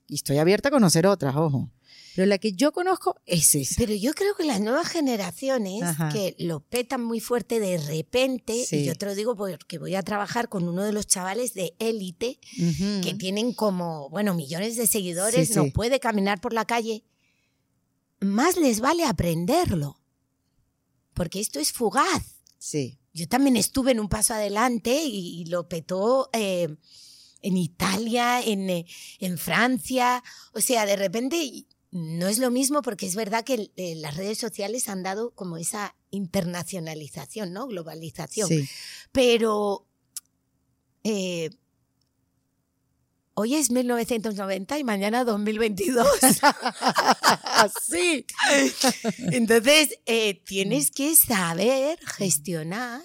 y estoy abierta a conocer otras, ojo, pero la que yo conozco es esa. pero yo creo que las nuevas generaciones Ajá. que lo petan muy fuerte de repente, Sí. y yo te lo digo porque voy a trabajar con uno de los chavales de élite, Ujú. que tienen como, bueno, millones de seguidores, Sí, no sí. puede caminar por la calle, más les vale aprenderlo. Porque esto es fugaz. Sí, Yo también estuve en un paso adelante y, y lo petó eh, en Italia, en, eh, en Francia. O sea, de repente no es lo mismo porque es verdad que eh, las redes sociales han dado como esa internacionalización, ¿no? Globalización. Sí. Pero eh, hoy es 1990 y mañana 2022. sí. Entonces, eh, tienes que saber gestionar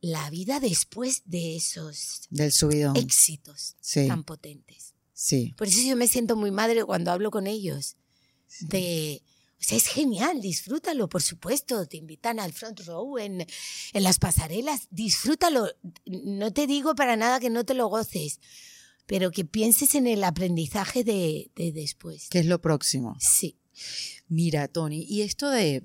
la vida después de esos Del éxitos Sí. tan potentes. Sí. Por eso yo me siento muy madre cuando hablo con ellos. De, o sea, es genial, disfrútalo, por supuesto. Te invitan al front row en, en las pasarelas, disfrútalo. No te digo para nada que no te lo goces, pero que pienses en el aprendizaje de, de después. ¿Qué es lo próximo? Sí. Mira, Tony, y esto de,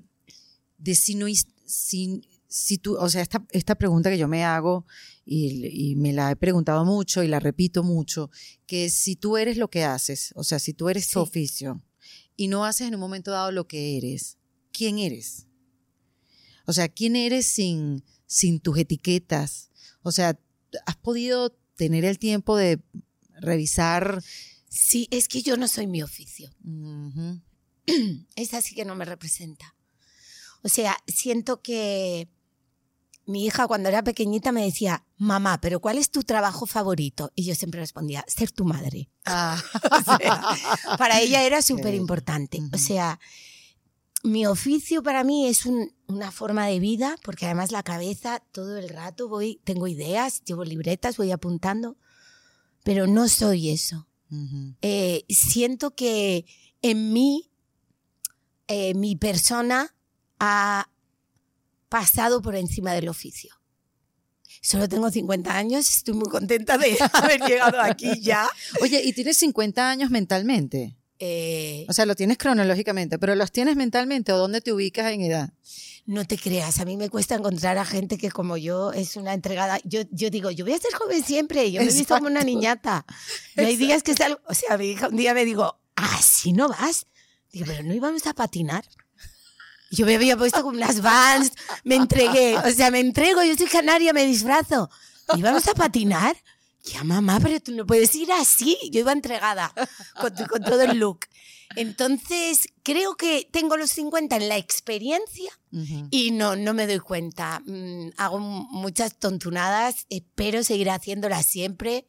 de si no is- si, si tú, o sea, esta, esta pregunta que yo me hago y, y me la he preguntado mucho y la repito mucho, que si tú eres lo que haces, o sea, si tú eres tu Sí. oficio y no haces en un momento dado lo que eres, ¿quién eres? O sea, ¿quién eres sin, sin tus etiquetas? O sea, ¿has podido tener el tiempo de revisar? Sí, es que yo no soy mi oficio. Ujú, Esa sí que no me representa. O sea, siento que mi hija cuando era pequeñita me decía, mamá, pero ¿cuál es tu trabajo favorito? Y yo siempre respondía, ser tu madre. Ah. O sea, para ella era súper importante. O sea, mi oficio para mí es un- una forma de vida, porque además la cabeza todo el rato voy, tengo ideas, llevo libretas, voy apuntando, pero no soy eso eh, siento que en mí eh, mi persona ha pasado por encima del oficio. Solo tengo 50 años, estoy muy contenta de haber llegado aquí ya. Oye, ¿y tienes 50 años mentalmente? Eh, O sea, lo tienes cronológicamente, pero ¿los tienes mentalmente o dónde te ubicas en edad? no te creas, a mí me cuesta encontrar a gente que como yo es una entregada. Yo, yo digo, yo voy a ser joven siempre, yo me he visto como una niñata. No hay días que salgo, o sea, mi hija un día me digo, ¿así no vas? Digo, pero no íbamos a patinar. Yo me había puesto con unas vans, me entregué, o sea, me entrego, yo soy canaria, me disfrazo. ¿Íbamos a patinar? Ya, mamá, pero tú no puedes ir así. Yo iba entregada con, con todo el look. Entonces, creo que tengo los 50 en la experiencia Ujú. y no, no me doy cuenta. Mm, hago muchas tontunadas, espero seguir haciéndolas siempre.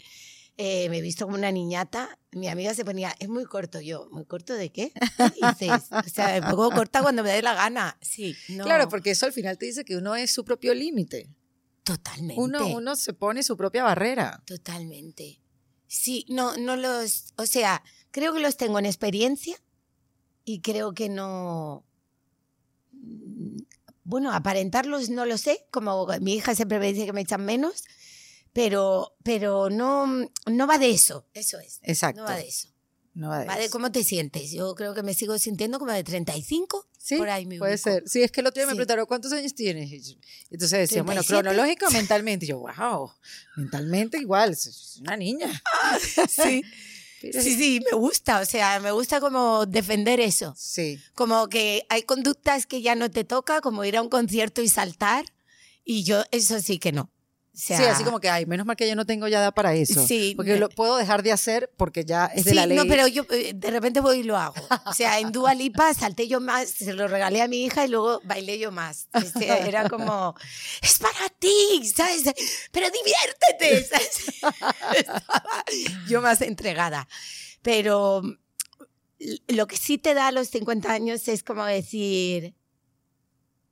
Eh, me he visto como una niñata. Mi amiga se ponía, es muy corto. Yo, ¿muy corto de qué? ¿Qué dices? O sea, me pongo corta cuando me dé la gana. Sí, no. Claro, porque eso al final te dice que uno es su propio límite. Totalmente. Uno, uno se pone su propia barrera. Totalmente. Sí, no, no los. O sea, creo que los tengo en experiencia y creo que no. mm, Bueno, aparentarlos no lo sé, como mi hija siempre me dice que me echan menos, pero, pero no, no va de eso, eso es. Exacto. No va de eso. No va de Va de cómo te sientes. Yo creo que me sigo sintiendo como de 35. Sí, por ahí me puede ubico. ser. Sí, es que el otro día me preguntaron, ¿cuántos años tienes? Entonces decía, bueno, 37. cronológico o mentalmente. Y yo, wow, mentalmente igual, es una niña. Sí. Pero- sí, sí, me gusta. O sea, me gusta como defender eso. Sí, Como que hay conductas que ya no te toca, como ir a un concierto y saltar. Y yo, eso sí que no. Sea, sí, así como que, ay, menos mal que yo no tengo ya edad para eso. Sí, Porque lo puedo dejar de hacer porque ya es de sí, la ley. no, pero yo eh, de repente voy y lo hago. O sea, en Dua Lipa salté yo más, se lo regalé a mi hija y luego bailé yo más. Este, era como, es para ti, ¿sabes? Pero diviértete, ¿sabes? Estaba yo más entregada. Pero lo que sí te da a los 50 años es como decir,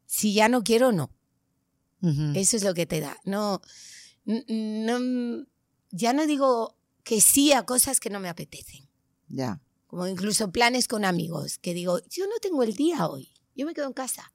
si ya no quiero, no. Eso es lo que te da. No, no, ya no digo que sí a cosas que no me apetecen. Ya. Como incluso planes con amigos, que digo, yo no tengo el día hoy, yo me quedo en casa.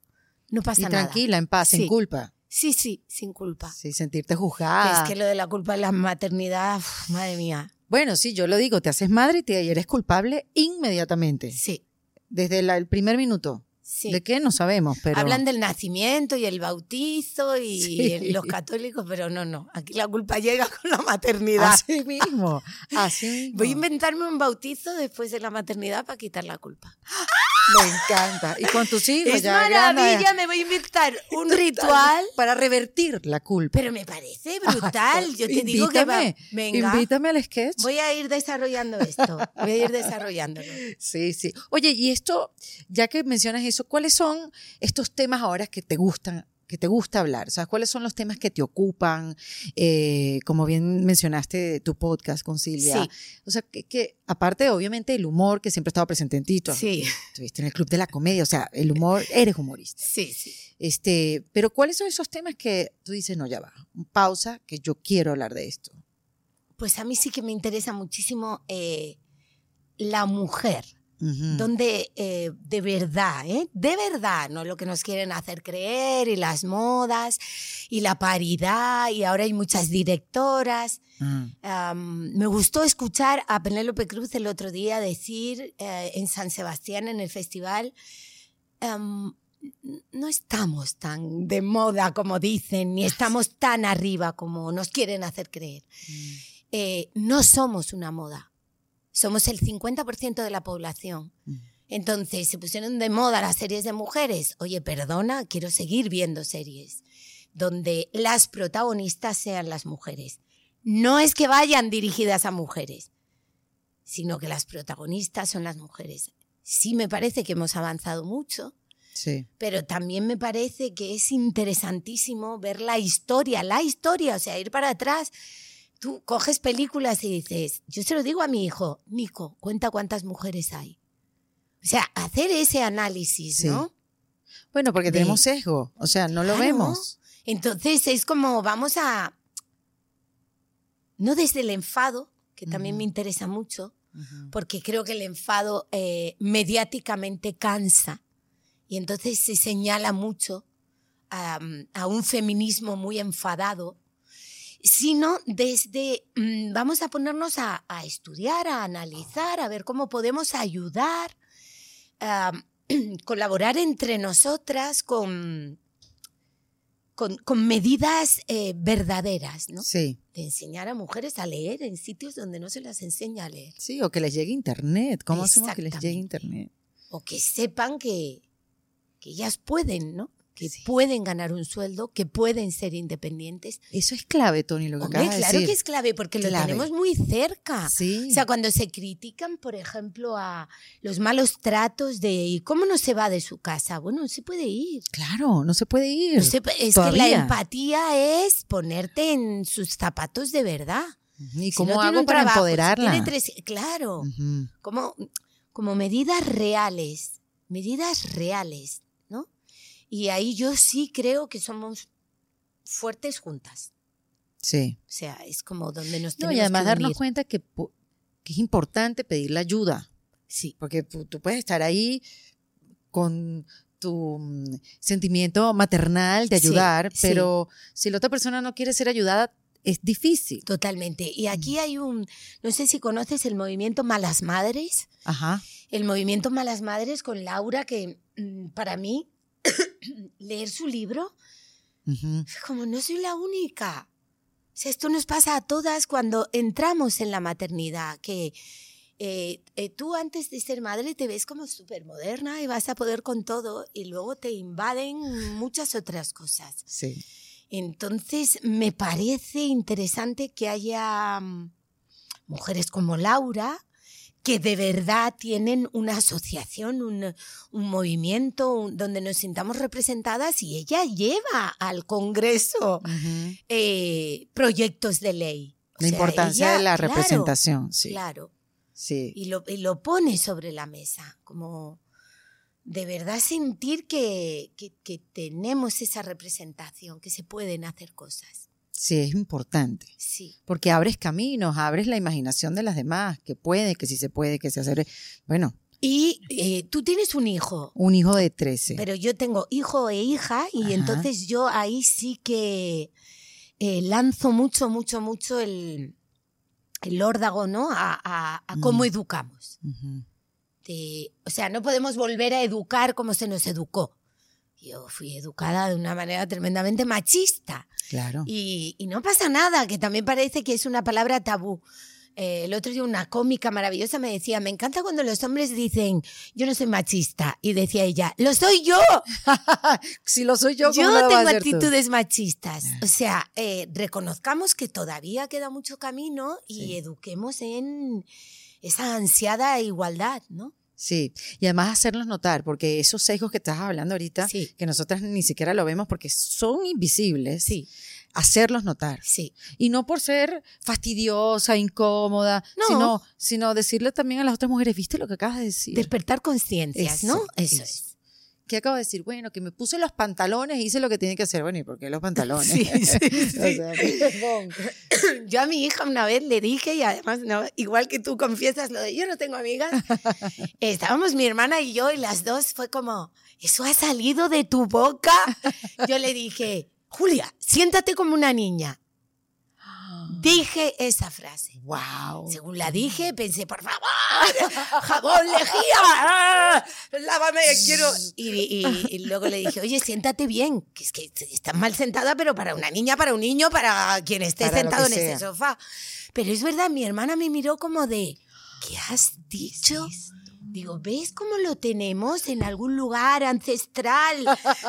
No pasa Y nada. tranquila, en paz, sin culpa. Sí, sí, sin culpa. Sí, sentirte juzgada. Es que lo de la culpa de la maternidad, uf, madre mía. Bueno, sí, yo lo digo, te haces madre y, te, eres culpable inmediatamente. Sí, Desde la- el primer minuto. Sí. ¿De qué? No sabemos, pero... Hablan del nacimiento y el bautizo y Sí. los católicos, pero no, no. Aquí la culpa llega con la maternidad. Así mismo, así mismo. Voy a inventarme un bautizo después de la maternidad para quitar la culpa. Me encanta. Y con tus hijos Es ya maravilla, me voy a inventar un ritual. para revertir la culpa. Pero me parece brutal. Yo te digo que va. Venga. Invítame al sketch. Voy a ir desarrollando esto. Voy a ir desarrollándolo. Sí, sí. Oye, y esto, ya que mencionas eso, ¿cuáles son estos temas ahora que te gustan? Que te gusta hablar, o sea, cuáles son los temas que te ocupan, Eh, como bien mencionaste tu podcast con Silvia, Sí. o sea, que, que aparte obviamente el humor que siempre ha estado presente en ti, tú Sí, estuviste en el club de la comedia, o sea, el humor, eres humorista, sí, sí. este, pero ¿cuáles son esos temas que tú dices, no, ya va, pausa, que yo quiero hablar de esto? Pues a mí sí que me interesa muchísimo eh, la mujer. Ujú. donde eh, de verdad, ¿eh? de verdad, no lo que nos quieren hacer creer y las modas y la paridad y ahora hay muchas directoras. Am, me gustó escuchar a Penélope Cruz el otro día decir eh, en San Sebastián en el festival, am, no estamos tan de moda como dicen, ni estamos tan arriba como nos quieren hacer creer. mm. Eh, no somos una moda, somos el 50% de la población. Mm. Entonces se pusieron de moda las series de mujeres. Oye, perdona, quiero seguir viendo series donde las protagonistas sean las mujeres. No es que vayan dirigidas a mujeres, sino que las protagonistas son las mujeres. Sí me parece que hemos avanzado mucho, Sí. pero también me parece que es interesantísimo ver la historia, la historia, o sea, ir para atrás. Tú coges películas y dices, yo se lo digo a mi hijo, Nico, cuenta cuántas mujeres hay. O sea, hacer ese análisis, Sí. ¿no? Bueno, porque de- tenemos sesgo, o sea, no lo vemos. Entonces es como vamos a, no desde el enfado, que también me interesa mucho, porque creo que el enfado eh, mediáticamente cansa y entonces se señala mucho a, a un feminismo muy enfadado, sino desde mm, vamos a ponernos a, a estudiar, a analizar, a ver cómo podemos ayudar, a colaborar entre nosotras con, con, con medidas eh, verdaderas, ¿no? Sí, De enseñar a mujeres a leer en sitios donde no se las enseña a leer. sí, o que les llegue internet. ¿Cómo hacemos que les llegue internet? o que sepan que, que ellas pueden, ¿no? Que Sí. pueden ganar un sueldo, que pueden ser independientes. Eso es clave, Tony, lo que Hombre, acabas de claro decir. que es clave porque lo Clave. tenemos muy cerca. Sí. O sea, cuando se critican, por ejemplo, a los malos tratos de ¿y cómo no se va de su casa? Bueno, no se puede ir. claro, no se puede ir. No se es que todavía. la empatía es ponerte en sus zapatos de verdad. ¿Y Si cómo no hago para trabajo, si empoderarla? tiene tres- claro. Ujú. como, como medidas reales, medidas reales. Y ahí yo sí creo que somos fuertes juntas. Sí. O sea, es como donde nos No, tenemos y además que darnos unir. cuenta que, que es importante pedir la ayuda. Sí, Porque tú, puedes estar ahí con tu mm, sentimiento maternal de ayudar, sí. pero si la otra persona no quiere ser ayudada, es difícil. totalmente. Y Mm. aquí hay un, no sé si conoces el movimiento Malas Madres, Ajá. el movimiento Malas Madres con Laura, que mm, para mí leer su libro como no soy la única. O sea, esto nos pasa a todas cuando entramos en la maternidad, que eh, eh, tú antes de ser madre te ves como súper moderna y vas a poder con todo y luego te invaden muchas otras cosas. Sí. Entonces, me parece interesante que haya mm, mujeres como Laura que de verdad tienen una asociación, un, un movimiento un- donde nos sintamos representadas y ella lleva al Congreso eh, proyectos de ley. O La sea, importancia ella- de la claro, representación. Sí. Claro, Sí. y lo, y lo pone sobre la mesa, como de verdad sentir que, que- que tenemos esa representación, que se pueden hacer cosas. Sí, es importante. Sí. Porque abres caminos, abres la imaginación de las demás, que puede, que sí se puede, que se hace. Bueno, Y eh, tú tienes un hijo, un hijo de 13. pero yo tengo hijo e hija y Ajá. entonces yo ahí sí que eh, lanzo mucho, mucho, mucho el, el órdago, ¿no? A, a- a cómo Mm. educamos. De- o sea, no podemos volver a educar como se nos educó. Yo fui educada de una manera tremendamente machista Claro. y, y no pasa nada, que también parece que es una palabra tabú. Eh, el otro día una cómica maravillosa me decía, me encanta cuando los hombres dicen, yo no soy machista. Y decía ella, lo soy yo. si lo soy yo, ¿cómo yo lo vas a tengo hacer tú? actitudes machistas. O sea, eh, reconozcamos que todavía queda mucho camino y Sí. eduquemos en esa ansiada igualdad, ¿no? Sí, y además hacerlos notar, porque esos sesgos que estás hablando ahorita, Sí. que nosotras ni siquiera lo vemos porque son invisibles, Sí, hacerlos notar. sí. Y no por ser fastidiosa, incómoda, No. sino, sino decirle también a las otras mujeres, ¿viste lo que acabas de decir? Despertar conciencias, ¿no? Eso, Eso eso. es. ¿Qué acabo de decir? Bueno, que me puse los pantalones y hice lo que tiene que hacer. Bueno, ¿y por qué los pantalones? Sí, sí, sí. O sea, perdón. Yo a mi hija una vez le dije, y además, no, igual que tú confiesas lo de yo no tengo amigas, estábamos mi hermana y yo, y las dos fue como, ¿eso ha salido de tu boca? Yo le dije, Julia, siéntate como una niña. Dije esa frase. Wow. Según la dije, pensé, por favor, jabón, lejía, lávame, quiero. Y, y- y luego le dije, oye, siéntate bien, que es que estás mal sentada, pero para una niña, para un niño, para quien esté Para sentado en sea. sofá. Pero es verdad, mi hermana me miró como de, ¿qué has dicho? Digo, ¿ves cómo lo tenemos en algún lugar ancestral?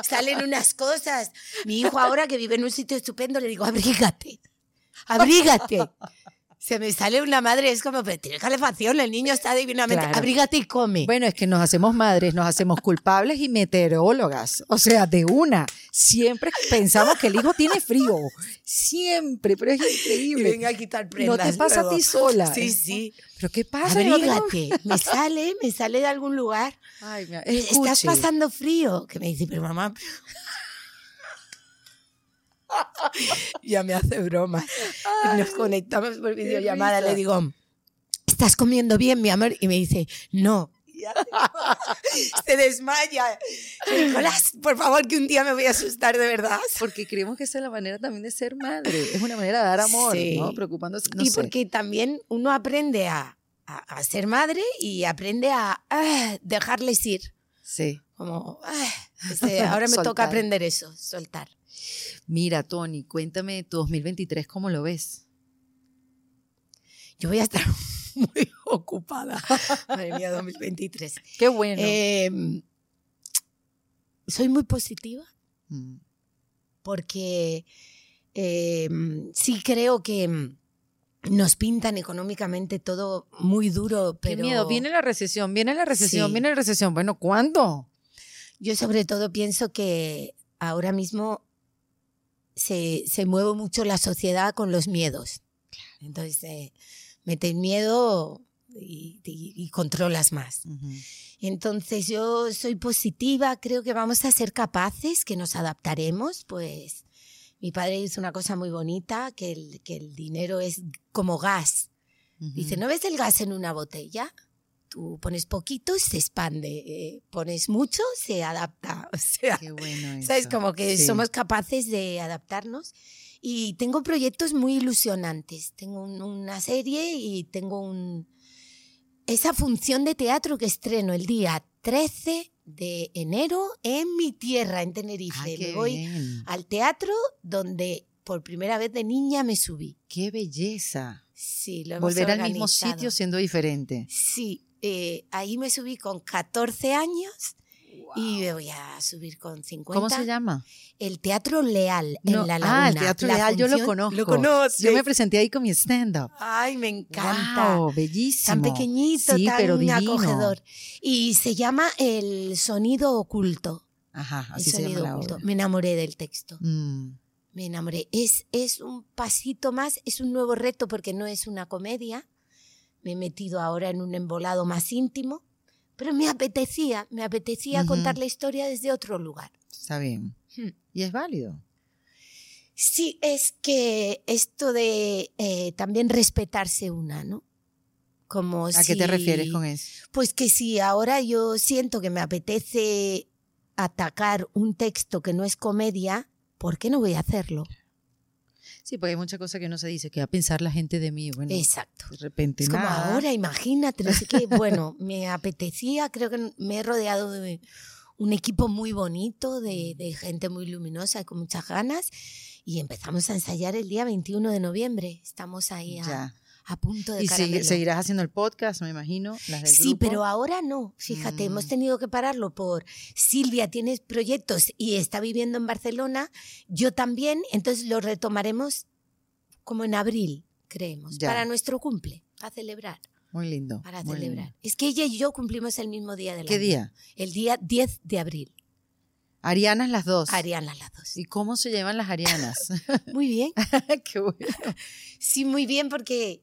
Salen unas cosas. Mi hijo ahora que vive en un sitio estupendo, le digo, abrígate, abrígate. Se me sale una madre, es como, pero tiene calefacción, el niño está divinamente, Claro. abrígate y come. Bueno, es que nos hacemos madres, nos hacemos culpables y meteorólogas. O sea, de una. Siempre pensamos que el hijo tiene frío. Siempre, pero es Y increíble. venga a quitar No prendas. te pasa a ti sola. Sí, sí. ¿Pero qué pasa? No Abrígate. Me sale, me sale de algún lugar. Ay, mira, Estás pasando frío. Que me dice, pero mamá. Ya me hace bromas. Nos conectamos por videollamada. Le digo, ¿estás comiendo bien, mi amor? Y me dice, no. Se desmaya. Nicolás, por favor, que un día me voy a asustar de verdad. Porque creemos que esa es la manera también de ser madre. Es una manera de dar amor, Sí. ¿no? Preocupándose. No y sé. porque también uno aprende a, a- a ser madre y aprende a ah, dejarles ir. Sí. Como, ah, este, ahora me toca aprender eso, soltar. Mira, Tony, cuéntame tu 2023, ¿cómo lo ves? Yo voy a estar muy ocupada. Madre mía, 2023. Qué bueno. Eh, soy muy positiva Mm. porque eh, sí creo que mm, nos pintan económicamente todo muy duro, Qué miedo. Viene la recesión, viene la recesión, Sí. viene la recesión. Bueno, ¿cuándo? yo sobre todo pienso que ahora mismo se, se mueve mucho la sociedad con los miedos. Entonces, eh, metes miedo y, y- y controlas más. Entonces, yo soy positiva, creo que vamos a ser capaces, que nos adaptaremos, pues mi padre dice una cosa muy bonita, que el, que el dinero es como gas. Dice, ¿no ves el gas en una botella? Tú pones poquito se expande, eh, pones mucho, se adapta. O sea, Qué bueno eso. ¿sabes? Como que Sí. somos capaces de adaptarnos. Y tengo proyectos muy ilusionantes. Tengo un- una serie y tengo un, esa función de teatro que estreno el día 13 de enero en mi tierra, en Tenerife. Ah, Me voy bien. al teatro donde por primera vez de niña me subí. Qué belleza. Sí, lo hemos Volver al mismo organizado. sitio siendo diferente. Sí, eh, ahí me subí con 14 años y me voy a subir con 50. ¿Cómo se llama? El Teatro Leal en La Laguna. ah, el Teatro La Leal, yo lo conozco. Lo conoces. Yo me presenté ahí con mi stand-up. Ay, me encanta. Wow, bellísimo. Tan pequeñito, sí, tan pero acogedor. Y se llama El Sonido Oculto. Ajá, El así se llama Sonido la Oculto. obra. Me enamoré del texto. Mm, Me enamoré. Es, es un pasito más, es un nuevo reto porque no es una comedia. Me he metido ahora en un embolado más íntimo. Pero me apetecía, me apetecía contar la historia desde otro lugar. está bien. Hmm. Y es válido. Sí, es que esto de eh, también respetarse una, ¿no? Como ¿A qué te si- refieres con eso? Pues que si ahora yo siento que me apetece atacar un texto que no es comedia, ¿por qué no voy a hacerlo? Sí, porque hay muchas cosas que no se dice. que va a pensar la gente de mí? Bueno, Exacto. de repente Es como nada. ahora, imagínate, no sé qué. Bueno, me apetecía, creo que me he rodeado de un equipo muy bonito, de, de gente muy luminosa y con muchas ganas. Y empezamos a ensayar el día 21 de noviembre. Estamos ahí a, Ya. A punto de Y caramelo. seguirás haciendo el podcast, me imagino. Las del Sí, grupo. pero ahora no. Fíjate, hemos Mm. tenido que pararlo por Silvia tiene proyectos y está viviendo en Barcelona, yo también, entonces lo retomaremos como en abril, creemos, Ya. para nuestro cumple, a celebrar, Muy lindo. para muy lindo. celebrar. Es que ella y yo cumplimos el mismo día del ¿Qué año. día? El día 10 de abril. Arianas las dos. Ariana las dos. ¿Y cómo se llevan las arianas? Muy bien. Qué bueno. Sí, muy bien, porque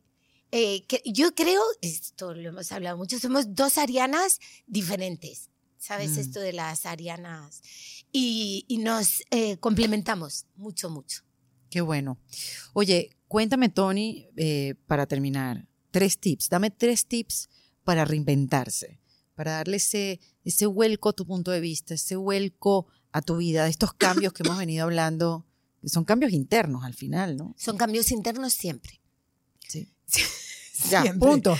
eh, que- yo creo, esto lo hemos hablado mucho, somos dos Arianas diferentes. ¿Sabes? Mm. Esto de las Arianas. Y, y nos eh, complementamos mucho, mucho. Qué bueno. Oye, cuéntame, Tony, eh, para terminar, tres tips. Dame tres tips para reinventarse, para darle ese, ese vuelco a tu punto de vista, ese vuelco a tu vida, de estos cambios que hemos venido hablando, son cambios internos al final, ¿no? Son cambios internos siempre. Sí. Ya, Siempre. punto.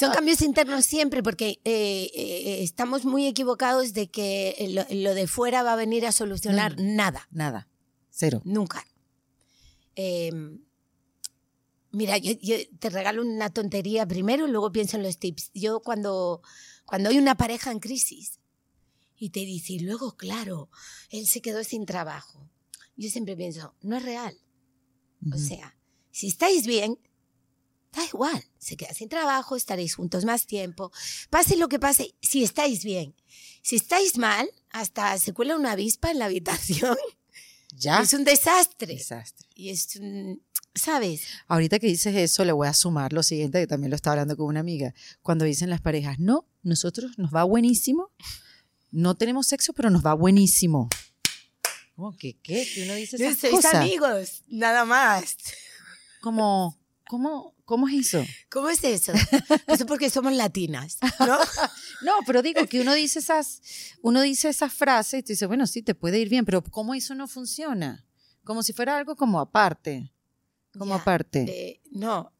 Son cambios internos siempre porque eh, eh, estamos muy equivocados de que lo, lo de fuera va a venir a solucionar Mm. nada. Nada, cero. Nunca. Eh, mira, yo, yo te regalo una tontería primero y luego pienso en los tips. Yo cuando, cuando hay una pareja en crisis y te dice, y luego, claro, él se quedó sin trabajo. Yo siempre pienso, no es real. O sea, si estáis bien, da igual. Se queda sin trabajo, estaréis juntos más tiempo. Pase lo que pase, si estáis bien. Si estáis mal, hasta se cuela una avispa en la habitación. ya. Es un desastre. Desastre. Y es un, ¿sabes? Ahorita que dices eso, le voy a sumar lo siguiente, que también lo estaba hablando con una amiga. Cuando dicen las parejas, no, nosotros nos va buenísimo, no tenemos sexo, pero nos va buenísimo. ¿Cómo que qué? Que uno dice esas Sois cosas. amigos, nada más. Como, ¿cómo, ¿Cómo es eso? ¿Cómo es eso? Pues es porque somos latinas, ¿no? No, pero digo que uno dice esas, uno dice esas frases y tú dices, bueno, sí, te puede ir bien, pero ¿cómo eso no funciona? Como si fuera algo como aparte. Como Ya, aparte. Eh, no,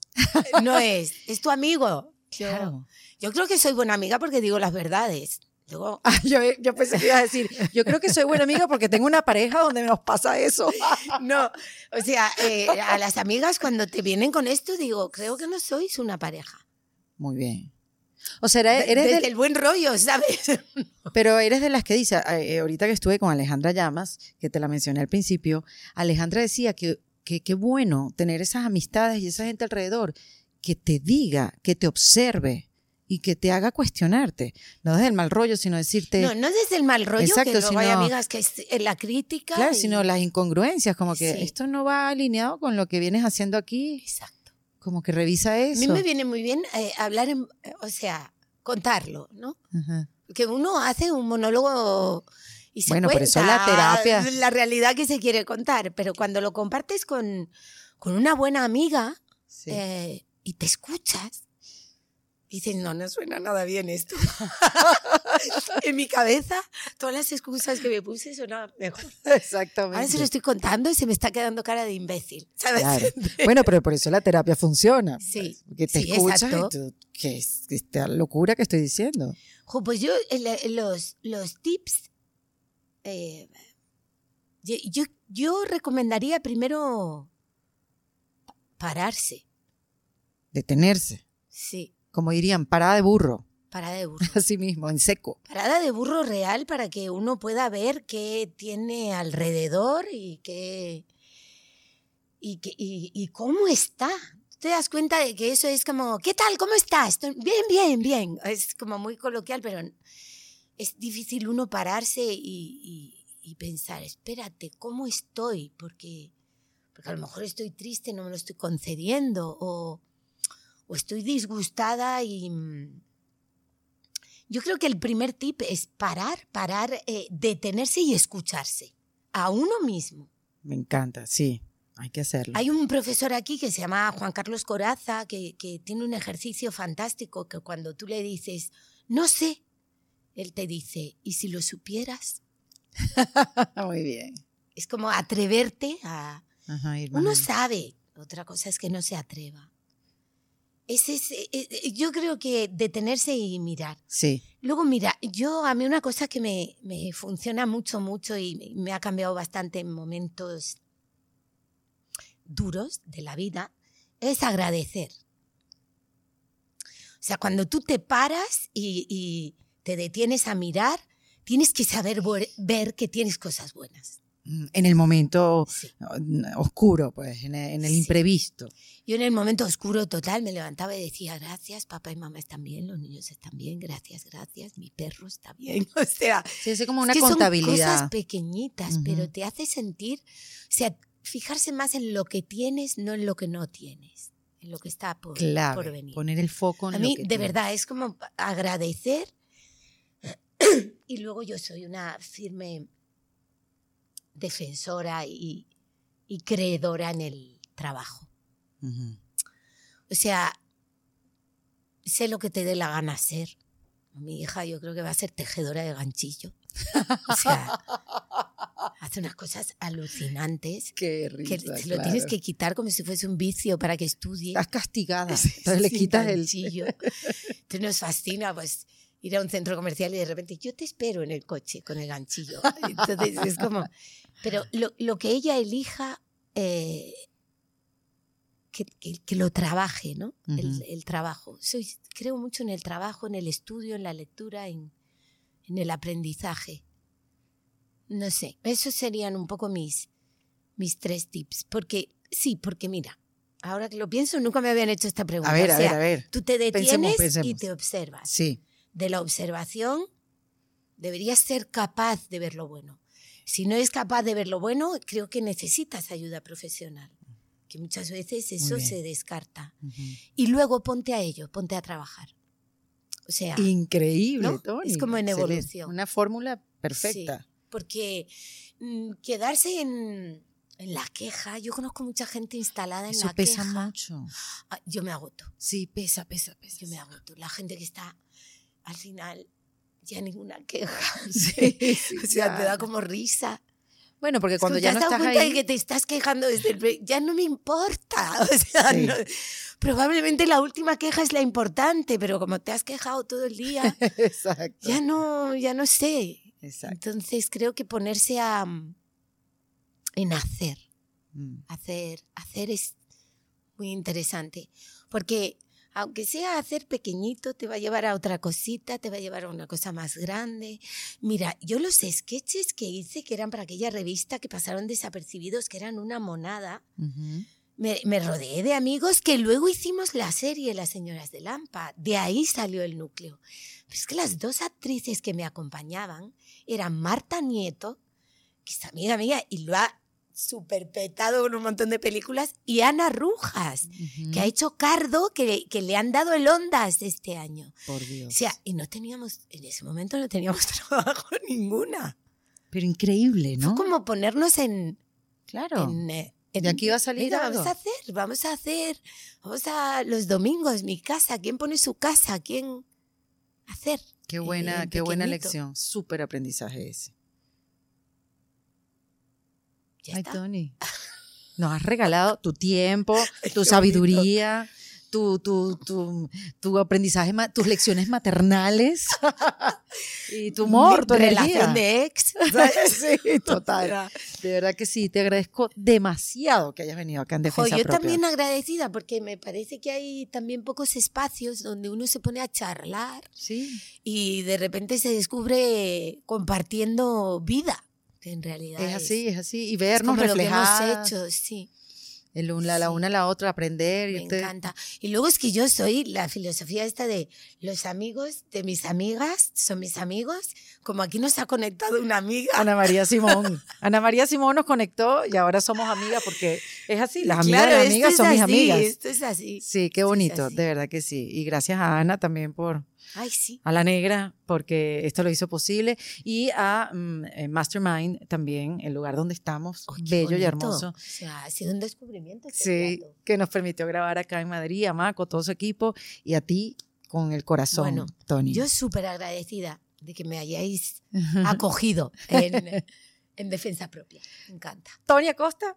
no es. Es tu amigo. Yo, Claro. yo creo que soy buena amiga porque digo las verdades. Luego, Ah, yo, yo pensé que ibas a decir, yo creo que soy buena amiga porque tengo una pareja donde nos pasa eso. no, o sea, eh, a las amigas cuando te vienen con esto digo, creo que no sois una pareja. Muy bien. O sea, eres del- el buen rollo, ¿sabes? pero eres de las que dice, eh, ahorita que estuve con Alejandra Llamas, que te la mencioné al principio, Alejandra decía que que qué bueno tener esas amistades y esa gente alrededor que te diga, que te observe y que te haga cuestionarte. No desde el mal rollo, sino decirte, No, no desde el mal rollo, Exacto, que hay sino- amigas que es eh, la crítica. claro, y- sino las incongruencias, como que Sí. esto no va alineado con lo que vienes haciendo aquí, Exacto. como que revisa A eso. mí me viene muy bien eh, hablar, en- o sea, contarlo, ¿no? Ajá. Que uno hace un monólogo y se Bueno, por eso la cuenta terapia. La realidad que se quiere contar, pero cuando lo compartes con, con una buena amiga Sí. eh, y te escuchas, dices, no, no suena nada bien esto. en mi cabeza, todas las excusas que me puse sonaban mejor. Exactamente. Ahora se lo estoy contando y se me está quedando cara de imbécil, ¿sabes? Claro. Bueno, pero por eso la terapia funciona. Sí, Que te sí, escuchas exacto. y tú, ¿qué es esta locura que estoy diciendo? Jo, pues yo, los, los tips, eh, yo, yo, yo recomendaría primero pa- pararse, Detenerse. sí, Como dirían, parada de burro. parada de burro. Así mismo, en seco. Parada de burro real para que uno pueda ver qué tiene alrededor y qué y, qué- y, y cómo está. Te das cuenta de que eso es como, ¿qué tal? ¿Cómo estás? Estoy- Bien, bien, bien. Es como muy coloquial, pero es difícil uno pararse y, y- y pensar, espérate, ¿cómo estoy? Porque, porque a lo mejor estoy triste, no me lo estoy concediendo, o, o estoy disgustada y... mm, yo creo que el primer tip es parar, parar, eh, detenerse y escucharse a uno mismo. Me encanta, sí. Hay que hacerlo. Hay un profesor aquí que se llama Juan Carlos Coraza, que, que tiene un ejercicio fantástico que cuando tú le dices, no sé, él te dice, ¿y si lo supieras? Muy bien. Es como atreverte a... Ajá, Uno sabe, otra cosa es que no se atreva. Ese es, eh, eh, yo creo que detenerse y mirar. Sí. Luego, mira, yo a mí una cosa que me, me funciona mucho, mucho y me- ha cambiado bastante en momentos duros de la vida es agradecer. sea, cuando tú te paras y, y te detienes a mirar, tienes que saber ver que tienes cosas buenas. En el momento Sí. oscuro, pues, en el, en el Sí. imprevisto. Yo en el momento oscuro total me levantaba y decía, gracias, papá y mamá están bien, los niños están bien, gracias, gracias, mi perro está bien. O sea, Sí, es como es una que son contabilidad. cosas pequeñitas, pero Ujú. te hace sentir, o sea, fijarse más en lo que tienes, no en lo que no tienes, en lo que está por, Clave, por venir. poner el foco en A lo mí, que de tienes. verdad, es como agradecer. y luego yo soy una firme defensora y, y creedora en el trabajo. Ujú. O sea, sé lo que te dé la gana hacer. Mi hija yo creo que va a ser tejedora de ganchillo. O sea, hace unas cosas alucinantes Qué que risa, te lo claro. tienes que quitar como si fuese un vicio para que estudie. Estás castigada. Entonces le quitas el... ganchillo. Entonces nos fascina pues ir a un centro comercial y de repente yo te espero en el coche con el ganchillo. Entonces es como... Pero lo, lo que ella elija, eh, que, que- que lo trabaje, ¿no? el, Ujú. el trabajo. Soy, creo mucho en el trabajo, en el estudio, en la lectura, en, en el aprendizaje. No sé, esos serían un poco mis, mis tres tips. Porque, sí, porque mira, ahora que lo pienso, nunca me habían hecho esta pregunta. A ver, O a ver, sea, a ver. Tú te detienes Pensemos, y pensemos. te observas. Sí. De la observación deberías ser capaz de ver lo bueno. Si no eres capaz de ver lo bueno, creo que necesitas ayuda profesional. Que muchas veces eso se descarta. Ujú. Y luego ponte a ello, ponte a trabajar. O sea, Increíble, ¿no? Tony. Es como en Excelente. evolución. Una fórmula perfecta. porque mm, quedarse en, en la queja, yo conozco mucha gente instalada en Eso la pesa queja. mucho. Ah, Yo me agoto. Sí, pesa, pesa, pesa. Yo me agoto. La gente que está al final ya ninguna queja. Sí, sí, o sea, te da ya. como risa. Bueno, porque Es cuando ya ¿te no estás cuenta ahí... de que te estás quejando desde el... Ya no me importa. O sea, Sí. no- probablemente la última queja es la importante, pero como te has quejado todo el día, Exacto. ya no, ya no sé. Exacto. Entonces creo que ponerse a... en hacer. Mm. Hacer, hacer es muy interesante. Porque aunque sea hacer pequeñito, te va a llevar a otra cosita, te va a llevar a una cosa más grande. Mira, yo los sketches que hice, que eran para aquella revista que pasaron desapercibidos, que eran una monada, me, me rodeé de amigos que luego hicimos la serie Las Señoras de Lampa. De ahí salió el núcleo. Pero es que las dos actrices que me acompañaban eran Marta Nieto, que es amiga mía y lo ha superpetado con un montón de películas, y Ana Rujas, que ha hecho Cardo, que, que le han dado el Ondas este año. Por O Dios. sea, y no teníamos, en ese momento no teníamos trabajo ninguna. Pero increíble, ¿no? Fue como ponernos en, Claro. en, eh, De aquí va a salir Mira, algo. vamos a hacer, vamos a hacer, vamos a los domingos, mi casa, ¿quién pone su casa? ¿Quién hacer? Qué eh, buena, en qué buena lección. Súper aprendizaje ese. Ya Ay, está. Tony. Nos has regalado tu tiempo, tu sabiduría, tu, tu, tu, tu aprendizaje, tus lecciones maternales y tu humor, Mi tu relación energía. de ex. Sí, total. De verdad que sí, te agradezco demasiado que hayas venido acá en Defensa yo Propia. también agradecida porque me parece que hay también pocos espacios donde uno se pone a charlar Sí, y de repente se descubre compartiendo vida, que en realidad es así, es así. Y es vernos como lo que reflejadas, hemos hecho, sí. el un- la, la una a la otra, aprender. Me y usted- encanta. Y luego es que yo soy la filosofía esta de los amigos de mis amigas son mis amigos. Como aquí nos ha conectado una amiga. Ana María Simón. Ana María Simón nos conectó y ahora somos amigas porque es así, las amigas Claro, de las amigas son mis así, amigas. Esto es así. Sí, qué bonito, de verdad que sí. Y gracias a Ana también por, Ay, sí. a la negra, porque esto lo hizo posible, y a mm, eh, Mastermind también, el lugar donde estamos, qué bello y bonito. hermoso. O sea, ha sido un descubrimiento. este Sí, plato. que nos permitió grabar acá en Madrid, a Maco, todo su equipo, y a ti con el corazón, Bueno, Tony. Yo súper agradecida de que me hayáis acogido en, en defensa propia. Me encanta. Tony Acosta,